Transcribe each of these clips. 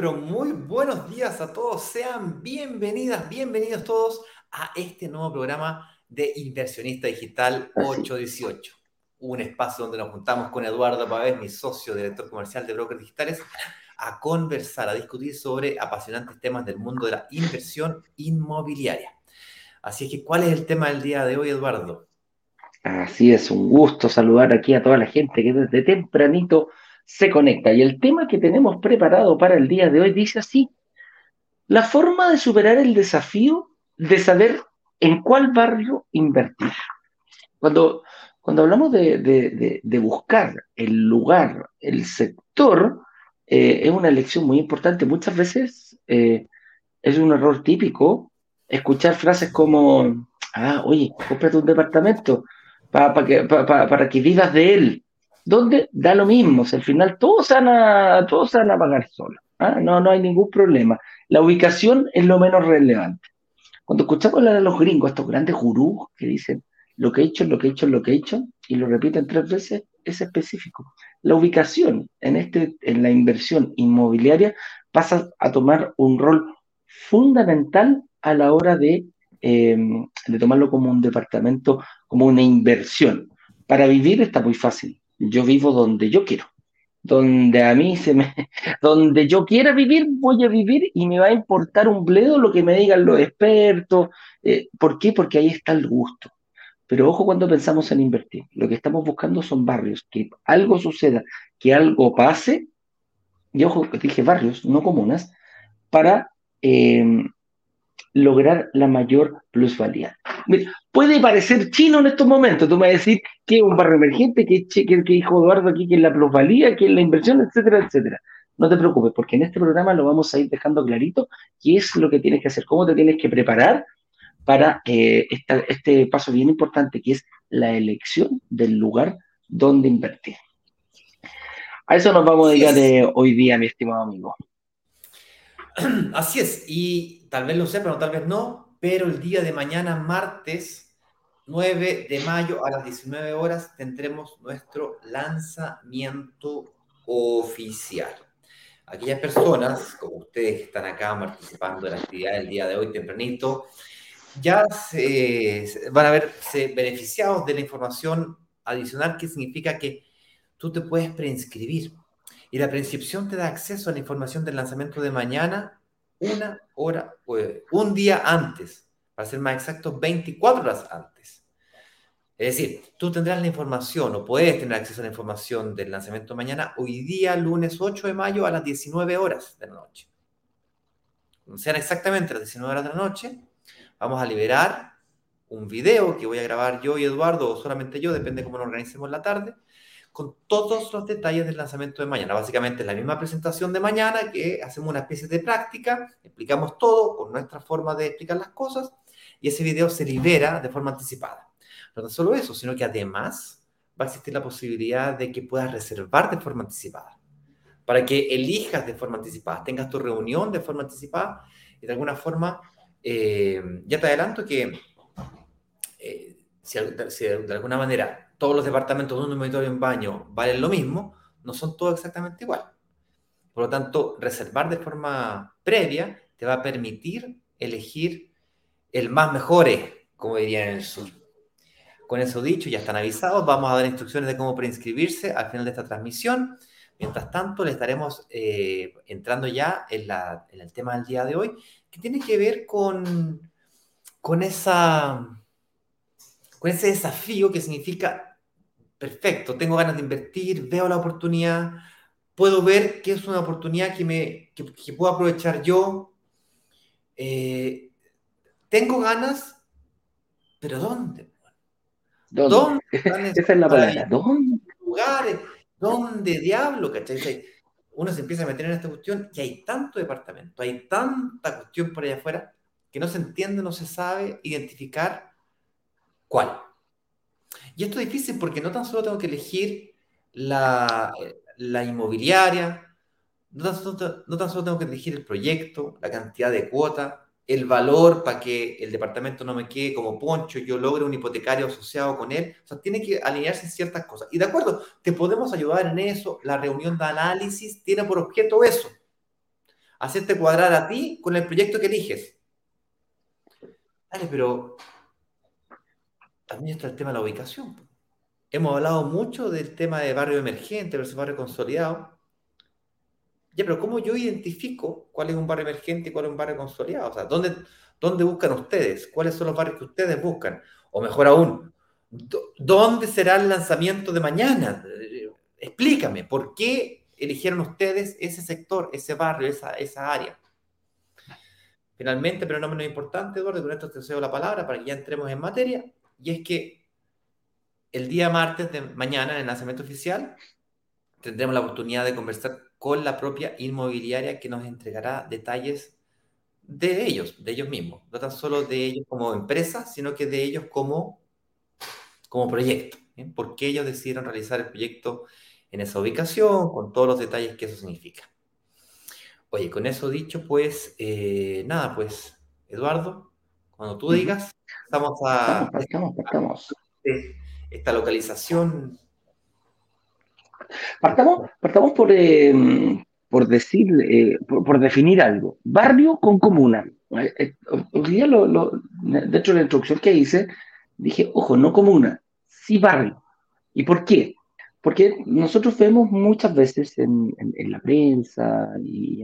Pero muy buenos días a todos. Sean bienvenidas, bienvenidos todos a este nuevo programa de Inversionista Digital 818. Un espacio donde nos juntamos con Eduardo Pavés, mi socio, director comercial de Brokers Digitales, a conversar, a discutir sobre apasionantes temas del mundo de la inversión inmobiliaria. Así es que, ¿cuál es el tema del día de hoy, Eduardo? Así es, un gusto saludar aquí a toda la gente que desde tempranito se conecta. Y el tema que tenemos preparado para el día de hoy dice así, la forma de superar el desafío de saber en cuál barrio invertir. Cuando, cuando hablamos de, buscar el lugar, el sector, eh, es una elección muy importante. Muchas veces eh, es un error típico escuchar frases como, ah, oye, cómprate un departamento para, que, para que vivas de él donde da lo mismo, al final todos van a, todos van a pagar solos, ¿ah? no, no hay ningún problema. La ubicación es lo menos relevante. Cuando escuchamos hablar de los gringos, estos grandes gurús que dicen lo que he hecho, lo que he hecho, lo que he hecho, y lo repiten tres veces, es específico. La ubicación en, este, en la inversión inmobiliaria pasa a tomar un rol fundamental a la hora de, eh, de tomarlo como un departamento, como una inversión. Para vivir está muy fácil yo vivo donde yo quiero. Donde a mí se me. Donde yo quiera vivir, voy a vivir y me va a importar un bledo lo que me digan los expertos. Eh, ¿Por qué? Porque ahí está el gusto. Pero ojo cuando pensamos en invertir. Lo que estamos buscando son barrios, que algo suceda, que algo pase. Y ojo, dije barrios, no comunas, para eh, lograr la mayor plusvalía. puede parecer chino en estos momentos, tú me vas a decir que es un barrio emergente, que, que, que dijo Eduardo aquí, que es la plusvalía, que es la inversión, etcétera, etcétera. No te preocupes, porque en este programa lo vamos a ir dejando clarito qué es lo que tienes que hacer, cómo te tienes que preparar para eh, este paso bien importante, que es la elección del lugar donde invertir. A eso nos vamos a dedicar de hoy día, mi estimado amigo. Así es, y tal vez lo sepan o tal vez no, pero el día de mañana, martes 9 de mayo a las 19 horas, tendremos nuestro lanzamiento oficial. Aquellas personas, como ustedes que están acá participando de la actividad del día de hoy tempranito, ya se, van a verse beneficiados de la información adicional que significa que tú te puedes preinscribir y la preinscripción te da acceso a la información del lanzamiento de mañana una hora, pues, un día antes, para ser más exacto, 24 horas antes. Es decir, tú tendrás la información o puedes tener acceso a la información del lanzamiento mañana hoy día, lunes 8 de mayo a las 19 horas de la noche. Sean exactamente las 19 horas de la noche, vamos a liberar un video que voy a grabar yo y Eduardo, o solamente yo, depende cómo nos organicemos la tarde, con todos los detalles del lanzamiento de mañana. Básicamente es la misma presentación de mañana que hacemos una especie de práctica, explicamos todo con nuestra forma de explicar las cosas y ese video se libera de forma anticipada. No solo eso, sino que además va a existir la posibilidad de que puedas reservar de forma anticipada, para que elijas de forma anticipada, tengas tu reunión de forma anticipada y de alguna forma, eh, ya te adelanto que eh, si de alguna manera todos los departamentos de un dormitorio en baño valen lo mismo, no son todos exactamente igual. Por lo tanto, reservar de forma previa te va a permitir elegir el más mejor, como dirían en el sur. Con eso dicho, ya están avisados, vamos a dar instrucciones de cómo preinscribirse al final de esta transmisión. Mientras tanto, le estaremos eh, entrando ya en, en, el tema del día de hoy, que tiene que ver con, con, esa, con ese desafío que significa perfecto, tengo ganas de invertir, veo la oportunidad, puedo ver que es una oportunidad que, me, que, puedo aprovechar yo. Eh, tengo ganas, pero ¿dónde? ¿Dónde? Esa es la palabra. ¿Dónde? Lugares, ¿dónde diablo? ¿Cachai? Uno se empieza a meter en esta cuestión y hay tanto departamento, hay tanta cuestión por allá afuera que no se entiende, no se sabe identificar cuál. Y esto es difícil porque no tan solo tengo que elegir la, inmobiliaria, no tan, solo, tengo que elegir el proyecto, la cantidad de cuota, el valor para que el departamento no me quede como poncho, yo logre un hipotecario asociado con él. O sea, tiene que alinearse ciertas cosas. Y de acuerdo, te podemos ayudar en eso. La reunión de análisis tiene por objeto eso. hacerte cuadrar a ti con el proyecto que eliges. Dale, pero también está el tema de la ubicación. Hemos hablado mucho del tema de barrio emergente versus barrio consolidado. Ya, pero ¿cómo yo identifico cuál es un barrio emergente y cuál es un barrio consolidado? O sea, ¿dónde, dónde buscan ustedes? ¿Cuáles son los barrios que ustedes buscan? O mejor aún, ¿dónde será el lanzamiento de mañana? Explícame, ¿por qué eligieron ustedes ese sector, ese barrio, esa, esa área? Finalmente, pero no menos importante, Eduardo, con esto te cedo la palabra para que ya entremos en materia, y es que el día martes de mañana, en el lanzamiento oficial, tendremos la oportunidad de conversar con la propia inmobiliaria que nos entregará detalles de ellos, de ellos mismos, no tan solo de ellos como empresa, sino que de ellos como, como proyecto. ¿Por qué ellos decidieron realizar el proyecto en esa ubicación, con todos los detalles que eso significa? Oye, con eso dicho, pues, eh, nada, pues, Eduardo, cuando tú digas, estamos a... Estamos, estamos, Esta localización. Partamos, partamos por, eh, por decir, eh, por, definir algo. Barrio con comuna. Hoy día, lo, lo, de hecho, la introducción que hice, dije, ojo, no comuna, sí barrio. ¿Y por qué? Porque nosotros vemos muchas veces en, la prensa y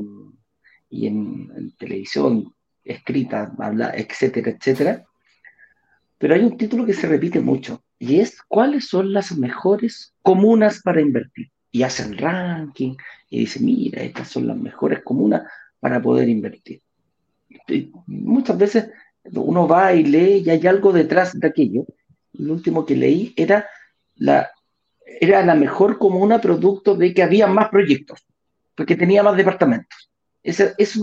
en, televisión escrita, habla, etcétera, etcétera, pero hay un título que se repite mucho y es ¿cuáles son las mejores comunas para invertir? Y hacen ranking y dicen, mira, estas son las mejores comunas para poder invertir. muchas veces uno va y lee y hay algo detrás de aquello. Lo último que leí era la era la mejor comuna producto de que había más proyectos, porque tenía más departamentos. Eso, eso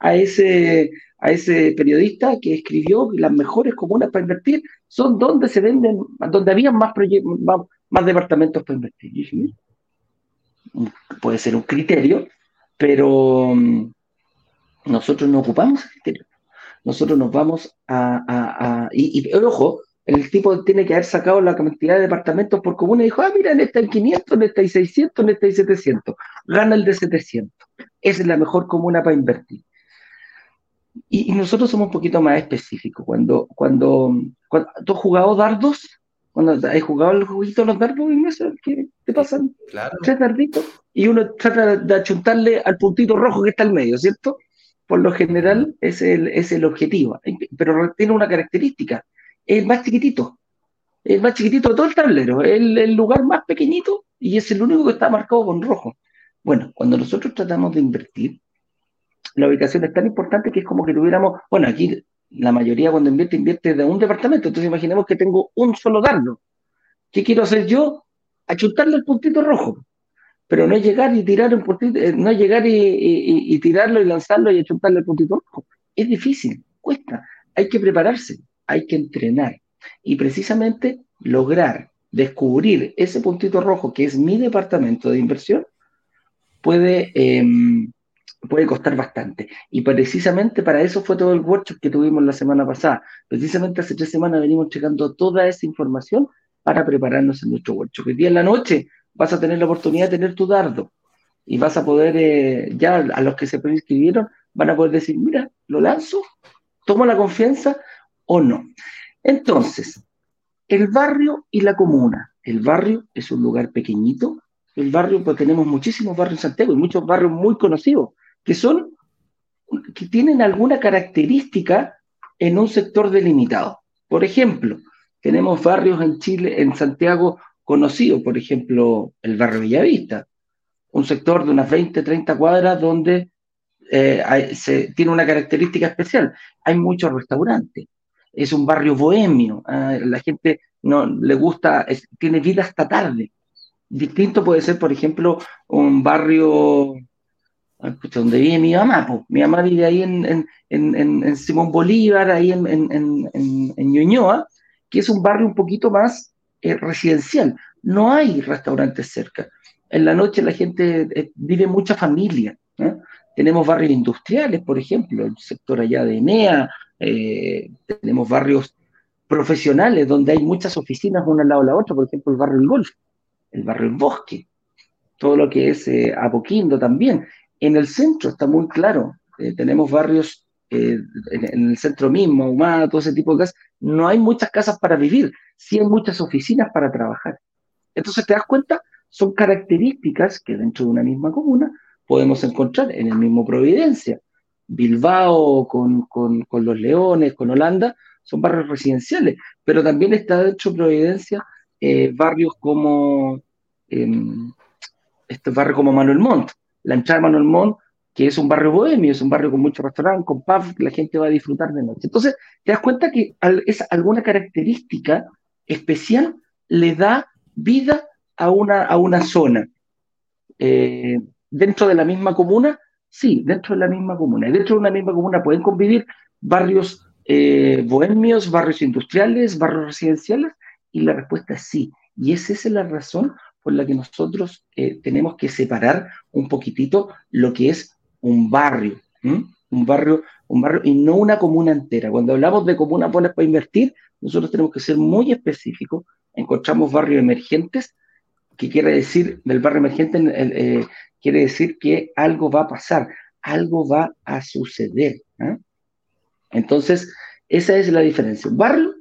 a ese, a ese periodista que escribió que las mejores comunas para invertir son donde se venden, donde había más, más, más, departamentos para invertir. puede ser un criterio, pero mm, nosotros no ocupamos ese criterio. Nosotros nos vamos a y, y, ojo, el tipo tiene que haber sacado la cantidad de departamentos por comuna y dijo, ah, mira, en esta hay 500, en esta hay 600, en esta hay 700. Gana el de 700. Esa es la mejor comuna para invertir. Y, nosotros somos un poquito más específicos. Cuando, cuando, tú has jugado dardos, cuando has jugado el juguito de los dardos, ¿qué te pasan? Tres darditos y uno trata de achuntarle al puntito rojo que está al medio, ¿cierto? Por lo general es el, es el objetivo, pero tiene una característica es más chiquitito. Es más chiquitito de todo el tablero. Es el, lugar más pequeñito y es el único que está marcado con rojo. Bueno, cuando nosotros tratamos de invertir, la ubicación es tan importante que es como que tuviéramos, bueno, aquí la mayoría cuando invierte, invierte de un departamento. Entonces imaginemos que tengo un solo dardo. ¿Qué quiero hacer yo? Achutarle el puntito rojo. Pero no llegar y tirar un puntito, eh, no llegar y, tirarlo y lanzarlo y achuntarle el puntito rojo. Es difícil, cuesta. Hay que prepararse hay que entrenar. Y precisamente lograr descubrir ese puntito rojo que es mi departamento de inversión puede, em, puede costar bastante. Y precisamente para eso fue todo el workshop que tuvimos la semana pasada. Precisamente hace tres semanas venimos checando toda esa información para prepararnos en nuestro workshop. El día en la noche vas a tener la oportunidad de tener tu dardo y vas a poder, eh, ya a los que se prescribieron, van a poder decir, mira, lo lanzo, tomo la confianza o no. Entonces, el barrio y la comuna. El barrio es un lugar pequeñito. El barrio, pues tenemos muchísimos barrios en Santiago y muchos barrios muy conocidos, que son, que tienen alguna característica en un sector delimitado. Por ejemplo, tenemos barrios en Chile, en Santiago, conocidos, por ejemplo, el barrio Villavista, un sector de unas 20, 30 cuadras donde eh, se, tiene una característica especial. Hay muchos restaurantes, es un barrio bohemio, ah, la gente no le gusta, tiene vida hasta tarde. Distinto puede ser, por ejemplo, un barrio donde vive mi mamá. Mi mamá vive ahí en, Simón Bolívar, ahí en, Ñuñoa, que es un barrio un poquito más eh, residencial. No hay restaurantes cerca. En la noche la gente eh, vive mucha familia. Tenemos barrios industriales, por ejemplo, el sector allá de Enea, eh, tenemos barrios profesionales donde hay muchas oficinas una al lado de la otra, por ejemplo, el barrio El Golf, el barrio El Bosque, todo lo que es Apoquindo también. En el centro está muy claro. Eh, tenemos barrios eh, en, el centro mismo, Ahumada, todo ese tipo de casas. No hay muchas casas para vivir, sí hay muchas oficinas para trabajar. Entonces, ¿te das cuenta? Son características que dentro de una misma comuna podemos encontrar en el mismo Providencia. Bilbao con, con, los Leones, con Holanda, son barrios residenciales, pero también está dentro de Providencia eh, barrios como em, este barrio como Manuel Montt, la entrada de Manuel que es un barrio bohemio, es un barrio con muchos restaurantes, con pubs, la gente va a disfrutar de noche. Entonces, te das cuenta que es alguna característica especial le da vida a una, a una zona. Eh, dentro de la misma comuna, sí, dentro de la misma comuna. Y dentro de una misma comuna pueden convivir barrios eh, bohemios, barrios industriales, barrios residenciales, y la respuesta es sí. Y esa es la razón por la que nosotros eh, tenemos que separar un poquitito lo que es un barrio, un barrio, un barrio y no una comuna entera. Cuando hablamos de comuna para invertir, nosotros tenemos que ser muy específicos. Encontramos barrios emergentes, que quiere decir, del barrio emergente, eh, quiere decir que algo va a pasar, algo va a suceder. Entonces, esa es la diferencia. Barrio,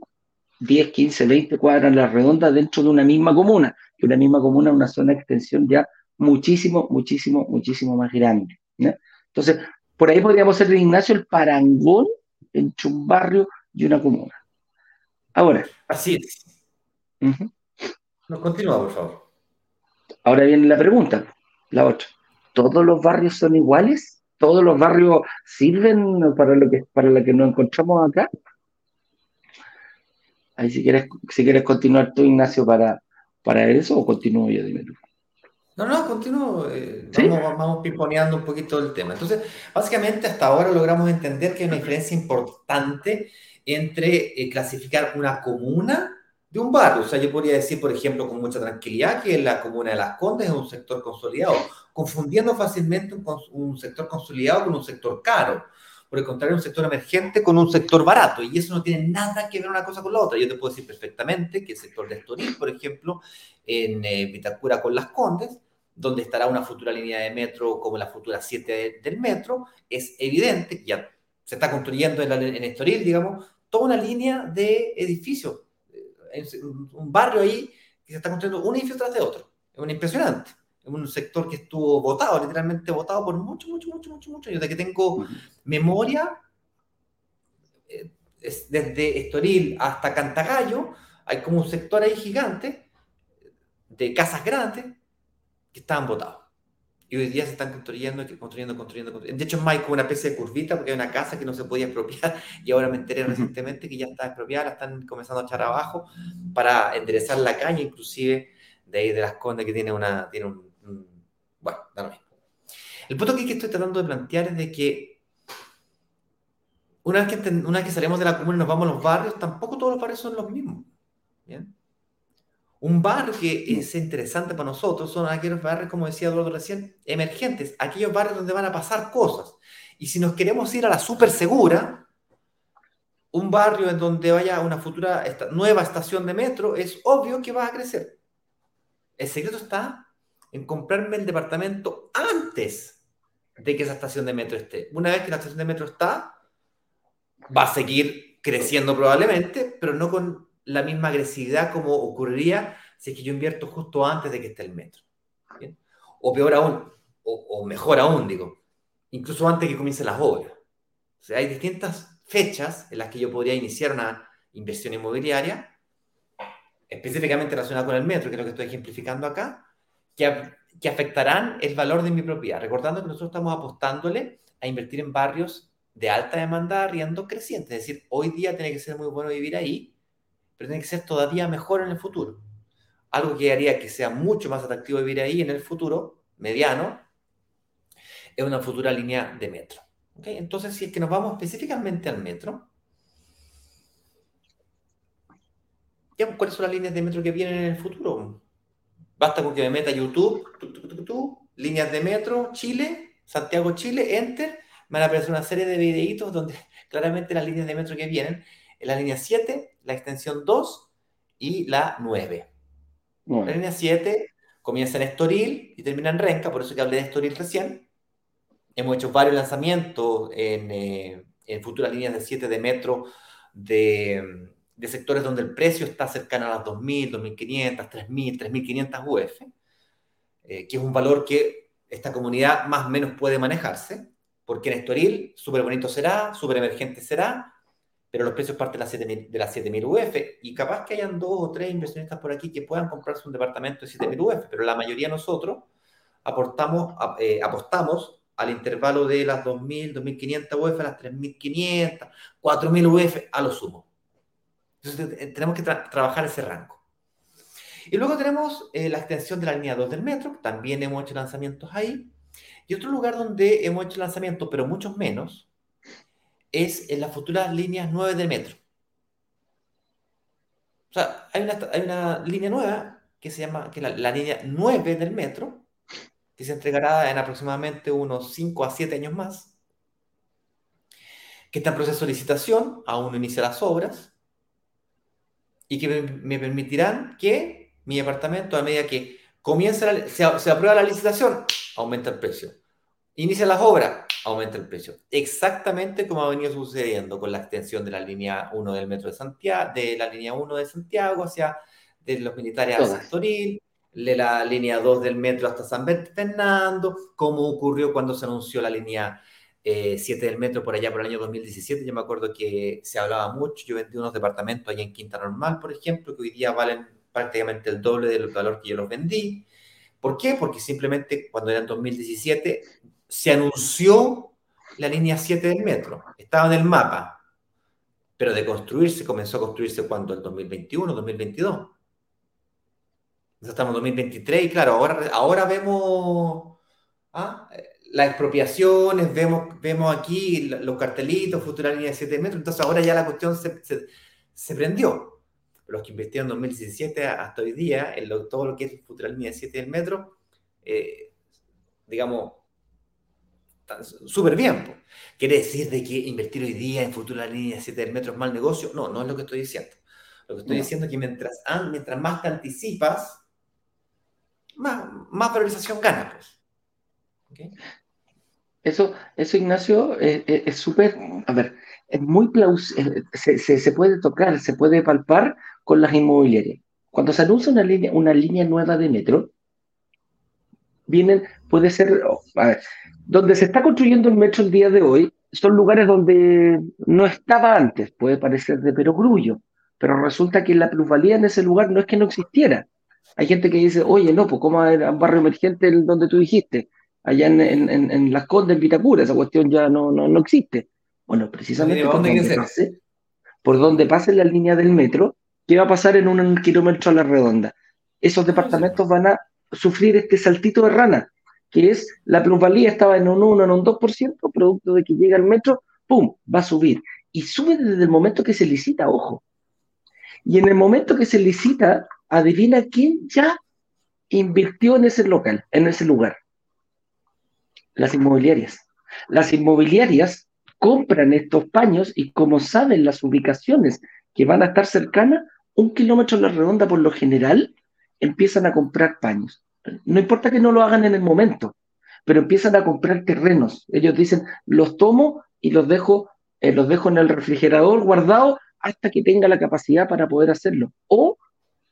10, 15, 20 cuadras en la redonda dentro de una misma comuna, que una misma comuna es una zona de extensión ya muchísimo, muchísimo, muchísimo más grande. Entonces, por ahí podríamos ser de Ignacio el parangón entre un barrio y una comuna. Ahora. Así es. continúa, por favor. Ahora viene la pregunta, la otra. ¿Todos los barrios son iguales? todos los barrios sirven para lo que, para lo que nos encontramos acá. Ahí si quieres, si quieres continuar tú, Ignacio, para, para eso, o continúo yo, dime tú. No, no, continúo. Eh, vamos, vamos piponeando un poquito el tema. Entonces, básicamente hasta ahora logramos entender que hay una diferencia importante entre eh, clasificar una comuna de un barrio. O sea, yo podría decir, por ejemplo, con mucha tranquilidad que la comuna de Las Condes es un sector consolidado, confundiendo fácilmente un, sector consolidado con un sector caro. Por el contrario, un sector emergente con un sector barato. Y eso no tiene nada que ver una cosa con la otra. Yo te puedo decir perfectamente que el sector de Estoril, por ejemplo, en eh, Vitacura con Las Condes, donde estará una futura línea de metro como la futura 7 del metro, es evidente ya se está construyendo en, en Estoril, digamos, toda una línea de edificios un barrio ahí que se está construyendo un edificio tras de otro. Es impresionante. Un sector que estuvo votado, literalmente votado por mucho, mucho, mucho, mucho, mucho. Yo de que tengo memoria, eh, desde Estoril hasta Cantagallo, hay como un sector ahí gigante de casas grandes que estaban votados. Y hoy día se están construyendo, construyendo, construyendo, construyendo. De hecho, es más como una especie de curvita porque hay una casa que no se podía expropiar y ahora me enteré recientemente que ya está expropiada, la están comenzando a echar abajo para enderezar la calle, inclusive de ahí de las condes que tiene, una, tiene un, Bueno, da lo mismo. El punto que estoy tratando de plantear es de que una vez que, una vez que salimos de la comuna y nos vamos a los barrios, tampoco todos los barrios son los mismos. ¿Bien? Un barrio que es interesante para nosotros son aquellos barrios, como decía Eduardo recién, emergentes, aquellos barrios donde van a pasar cosas. Y si nos queremos ir a la súper segura, un barrio en donde vaya una futura nueva estación de metro, es obvio que va a crecer. El secreto está en comprarme el departamento antes de que esa estación de metro esté. Una vez que la estación de metro está, va a seguir creciendo probablemente, pero no con la misma agresividad como ocurriría si es que yo invierto justo antes de que esté el metro. O peor aún, o, mejor aún, digo, incluso antes de que comiencen las obras. O sea, hay distintas fechas en las que yo podría iniciar una inversión inmobiliaria, específicamente relacionada con el metro, que es lo que estoy ejemplificando acá, que, afectarán el valor de mi propiedad. Recordando que nosotros estamos apostándole a invertir en barrios de alta demanda arriendo creciente. Es decir, hoy día tiene que ser muy bueno vivir ahí pero tiene que ser todavía mejor en el futuro. Algo que haría que sea mucho más atractivo vivir ahí en el futuro, mediano, es una futura línea de metro. Entonces, si es que nos vamos específicamente al metro, ¿cuáles son las líneas de metro que vienen en el futuro? Basta con que me meta YouTube, líneas de metro, Chile, Santiago, Chile, Enter, me van a aparecer una serie de videitos donde claramente las líneas de metro que vienen es la línea 7, la extensión 2 y la 9. La línea 7 comienza en Estoril y termina en Renca, por eso que hablé de Estoril recién. hemos hecho varios lanzamientos en, eh, en futuras líneas de 7 de metro de, de, sectores donde el precio está cercano a las 2.000, 2.500, 3.000, 3.500 UF, que es un valor que esta comunidad más o menos puede manejarse, porque en Estoril súper bonito será, súper emergente será, pero los precios parten de las 7.000 UF y capaz que hayan dos o tres inversionistas por aquí que puedan comprarse un departamento de 7.000 UF, pero la mayoría de nosotros eh, apostamos al intervalo de las 2.000, 2.500 UF a las 3.500, 4.000 UF a lo sumo. Entonces eh, tenemos que trabajar ese rango. Y luego tenemos eh, la extensión de la línea 2 del metro, también hemos hecho lanzamientos ahí. Y otro lugar donde hemos hecho lanzamientos, pero muchos menos, es en las futuras líneas 9 del metro. O sea, hay una, hay una línea nueva que se llama, que la, la línea 9 del metro, que se entregará en aproximadamente unos 5 a 7 años más, que está en proceso de licitación, aún no inicia las obras, y que me, permitirán que mi departamento, a medida que comienza se, aprueba la licitación, aumenta el precio. Inicia las obras, aumenta el precio. Exactamente como ha venido sucediendo con la extensión de la línea 1 del metro de Santiago, de la línea 1 de Santiago hacia de los militares a Santoril, de la línea 2 del metro hasta San Fernando, como ocurrió cuando se anunció la línea 7 eh, del metro por allá por el año 2017. Yo me acuerdo que se hablaba mucho, yo vendí unos departamentos allá en Quinta Normal, por ejemplo, que hoy día valen prácticamente el doble del valor que yo los vendí. ¿Por qué? Porque simplemente cuando era en 2017 se anunció la línea 7 del metro, estaba en el mapa, pero de construirse comenzó a construirse cuando el 2021, 2022 estamos en 2023 y claro, ahora, ahora vemos ¿ah? Las expropiaciones, vemos, vemos aquí los cartelitos, futura línea de 7 metros, entonces ahora ya la cuestión se, se, prendió. Los que investigaron en 2017 hasta hoy día, en todo lo que es futura línea de 7 del metro, eh, digamos, súper bien. ¿Quiere decir de que invertir hoy día en futura línea de 7 del metro es mal negocio? No, no es lo que estoy diciendo. Lo que estoy diciendo es que mientras, mientras más te anticipas, más, más valorización gana. Pues. Eso, eso, Ignacio, eh, eh, es súper, a ver, es muy plausible, se, se, puede tocar, se puede palpar con las inmobiliarias. Cuando se anuncia una línea, una línea nueva de metro, vienen, puede ser, a ver, donde se está construyendo el metro el día de hoy, son lugares donde no estaba antes, puede parecer de perogrullo, pero resulta que la plusvalía en ese lugar no es que no existiera, hay gente que dice, oye, no, pues ¿cómo era un barrio emergente donde tú dijiste? Allá en, en, en, Las Condes, en Vitacura, esa cuestión ya no, no, no existe. Bueno, precisamente por donde, pase, por donde pase la línea del metro, ¿qué va a pasar en un kilómetro a la redonda? Esos departamentos van a sufrir este saltito de rana, que es la plusvalía estaba en un 1, en un 2%, producto de que llega el metro, ¡pum!, va a subir. Y sube desde el momento que se licita, ojo. Y en el momento que se licita, adivina quién ya invirtió en ese local, en ese lugar. Las inmobiliarias. Las inmobiliarias compran estos paños y como saben las ubicaciones que van a estar cercanas, un kilómetro a la redonda por lo general, empiezan a comprar paños. No importa que no lo hagan en el momento, pero empiezan a comprar terrenos. Ellos dicen, los tomo y los dejo, eh, los dejo en el refrigerador guardado hasta que tenga la capacidad para poder hacerlo. O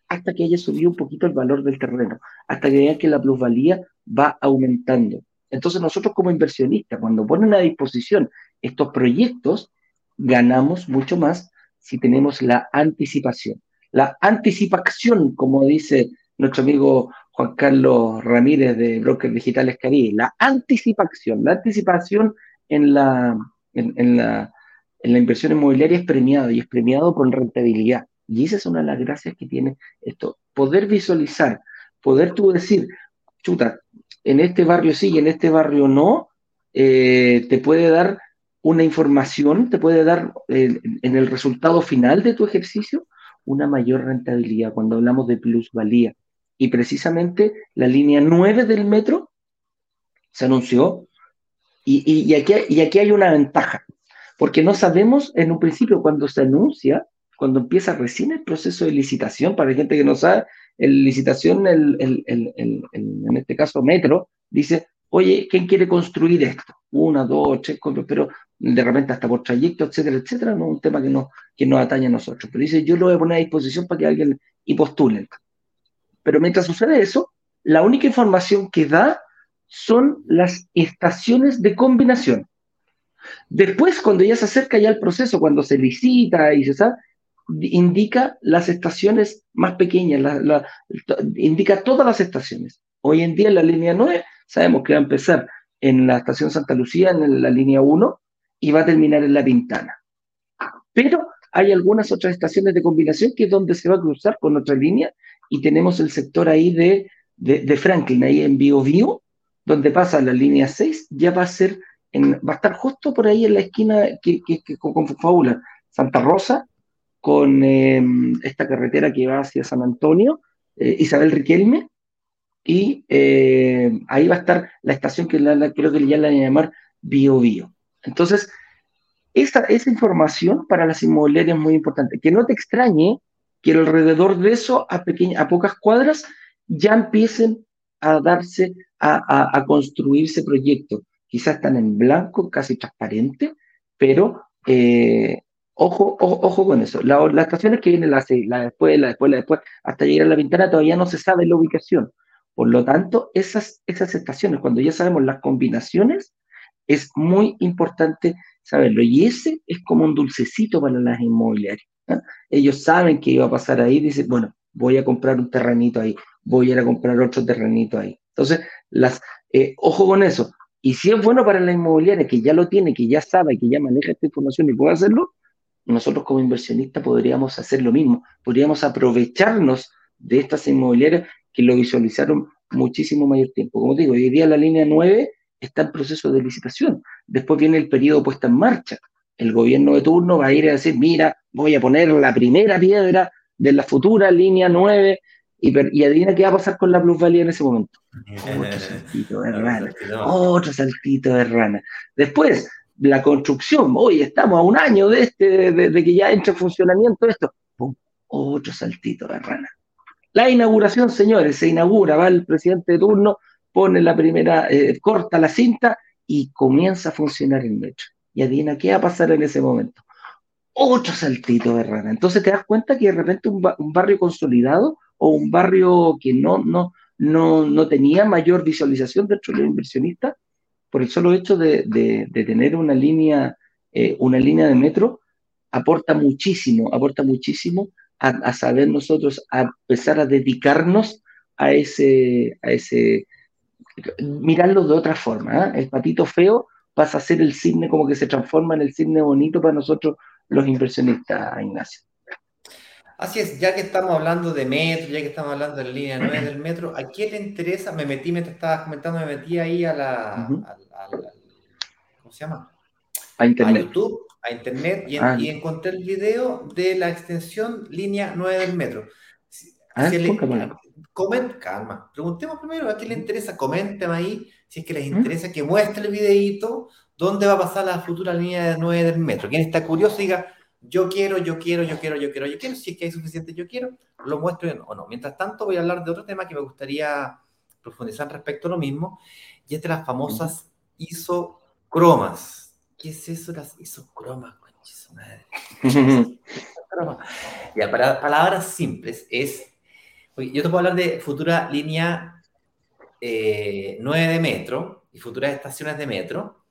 hasta que haya subido un poquito el valor del terreno, hasta que vean que la plusvalía va aumentando. Entonces nosotros como inversionistas, cuando ponen a disposición estos proyectos, ganamos mucho más si tenemos la anticipación. La anticipación, como dice nuestro amigo Juan Carlos Ramírez de Brokers Digitales Caribe, la anticipación, la anticipación en la, en la, en la inversión inmobiliaria es premiado y es premiado con rentabilidad. Y esa es una de las gracias que tiene esto. Poder visualizar, poder tú decir, chuta, en este barrio sí y en este barrio no, eh, te puede dar una información, te puede dar eh, en el resultado final de tu ejercicio una mayor rentabilidad cuando hablamos de plusvalía. Y precisamente la línea 9 del metro se anunció y, aquí, y aquí hay una ventaja, porque no sabemos en un principio cuando se anuncia cuando empieza recién el proceso de licitación, para la gente que no sabe, el licitación, en este caso Metro, dice, oye, ¿quién quiere construir esto? Una, dos, tres, pero de repente hasta por trayecto, etcétera, etcétera, no es un tema que que nos atañe a nosotros. Pero dice, yo lo voy a poner a disposición para que alguien y postulen. Pero mientras sucede eso, la única información que da son las estaciones de combinación. Después, cuando ya se acerca ya el proceso, cuando se licita y se sabe, indica las estaciones más pequeñas, indica todas las estaciones. Hoy en día en la línea 9 sabemos que va a empezar en la estación Santa Lucía, en la línea 1, y va a terminar en La Pintana. Pero hay algunas otras estaciones de combinación que es donde se va a cruzar con otra línea y tenemos el sector ahí de, de, Franklin, ahí en Bio Bio, donde pasa la línea 6, ya va a ser, en, va a estar justo por ahí en la esquina que, que, con, Faula, Santa Rosa, con em, esta carretera que va hacia San Antonio, eh, Isabel Riquelme, y eh, ahí va a estar la estación que la, creo que ya la van a llamar Bio Bio. Entonces, esa, esa información para las inmobiliarias es muy importante. Que no te extrañe que alrededor de eso, a, a pocas cuadras, ya empiecen a darse, a, construirse proyectos. Quizás están en blanco, casi transparente, pero eh, ojo, ojo, con eso. las estaciones que vienen, la, la después, la después, la después, hasta llegar a la ventana, todavía no se sabe la ubicación. Por lo tanto, esas, esas estaciones, cuando ya sabemos las combinaciones, es muy importante saberlo. Y ese es como un dulcecito para las inmobiliarias. Ellos saben que iba a pasar ahí, dicen, bueno, voy a comprar un terrenito ahí, voy a ir a comprar otro terrenito ahí. Entonces, las, eh, ojo con eso. Y si es bueno para la inmobiliaria que ya lo tiene, que ya sabe, que ya maneja esta información y puede hacerlo, nosotros como inversionistas podríamos hacer lo mismo. Podríamos aprovecharnos de estas inmobiliarias que lo visualizaron muchísimo mayor tiempo. Como digo, hoy día la línea 9 está en proceso de licitación. Después viene el periodo puesta en marcha. El gobierno de turno va a ir a decir, mira, voy a poner la primera piedra de la futura línea 9 y, y adivina qué va a pasar con la plusvalía en ese momento. Otro saltito de rana. Otro saltito de rana. Después, la construcción. Hoy estamos a un año este, de, que ya entre en funcionamiento esto. Otro saltito de rana. La inauguración, señores, se inaugura, va el presidente de turno, pone la primera, eh, corta la cinta y comienza a funcionar el metro. Y adivina qué va a pasar en ese momento. Otro saltito de rana. Entonces te das cuenta que de repente un, barrio consolidado o un barrio que no, no, no, no tenía mayor visualización dentro de los inversionistas, por el solo hecho de, tener una línea, eh, una línea de metro, aporta muchísimo, aporta muchísimo a, saber nosotros, a empezar a dedicarnos a ese, a ese, mirarlo de otra forma. ¿eh? El patito feo pasa a ser el cisne como que se transforma en el cisne bonito para nosotros los inversionistas, Ignacio. Así es, ya que estamos hablando de metro, ya que estamos hablando de la línea 9 del metro, ¿a quién le interesa? Me metí, me estabas comentando, me metí ahí a la, ¿cómo se llama? A internet. A YouTube a internet ah, y, encontré el video de la extensión línea 9 del metro. Ah, calma. Preguntemos primero a quién le interesa, comenten ahí si es que les ¿Mm? interesa que muestre el videito dónde va a pasar la futura línea 9 del metro. Quien está curioso diga, yo quiero, yo quiero, yo quiero, yo quiero, yo quiero, si es que hay suficiente yo quiero, lo muestro o no. Mientras tanto voy a hablar de otro tema que me gustaría profundizar respecto a lo mismo, y es de las famosas isocromas. ¿Qué es eso las isocromas, concha madre? ya, para palabras simples, es. yo te puedo hablar de futura línea 9 eh, de metro y futuras estaciones de metro.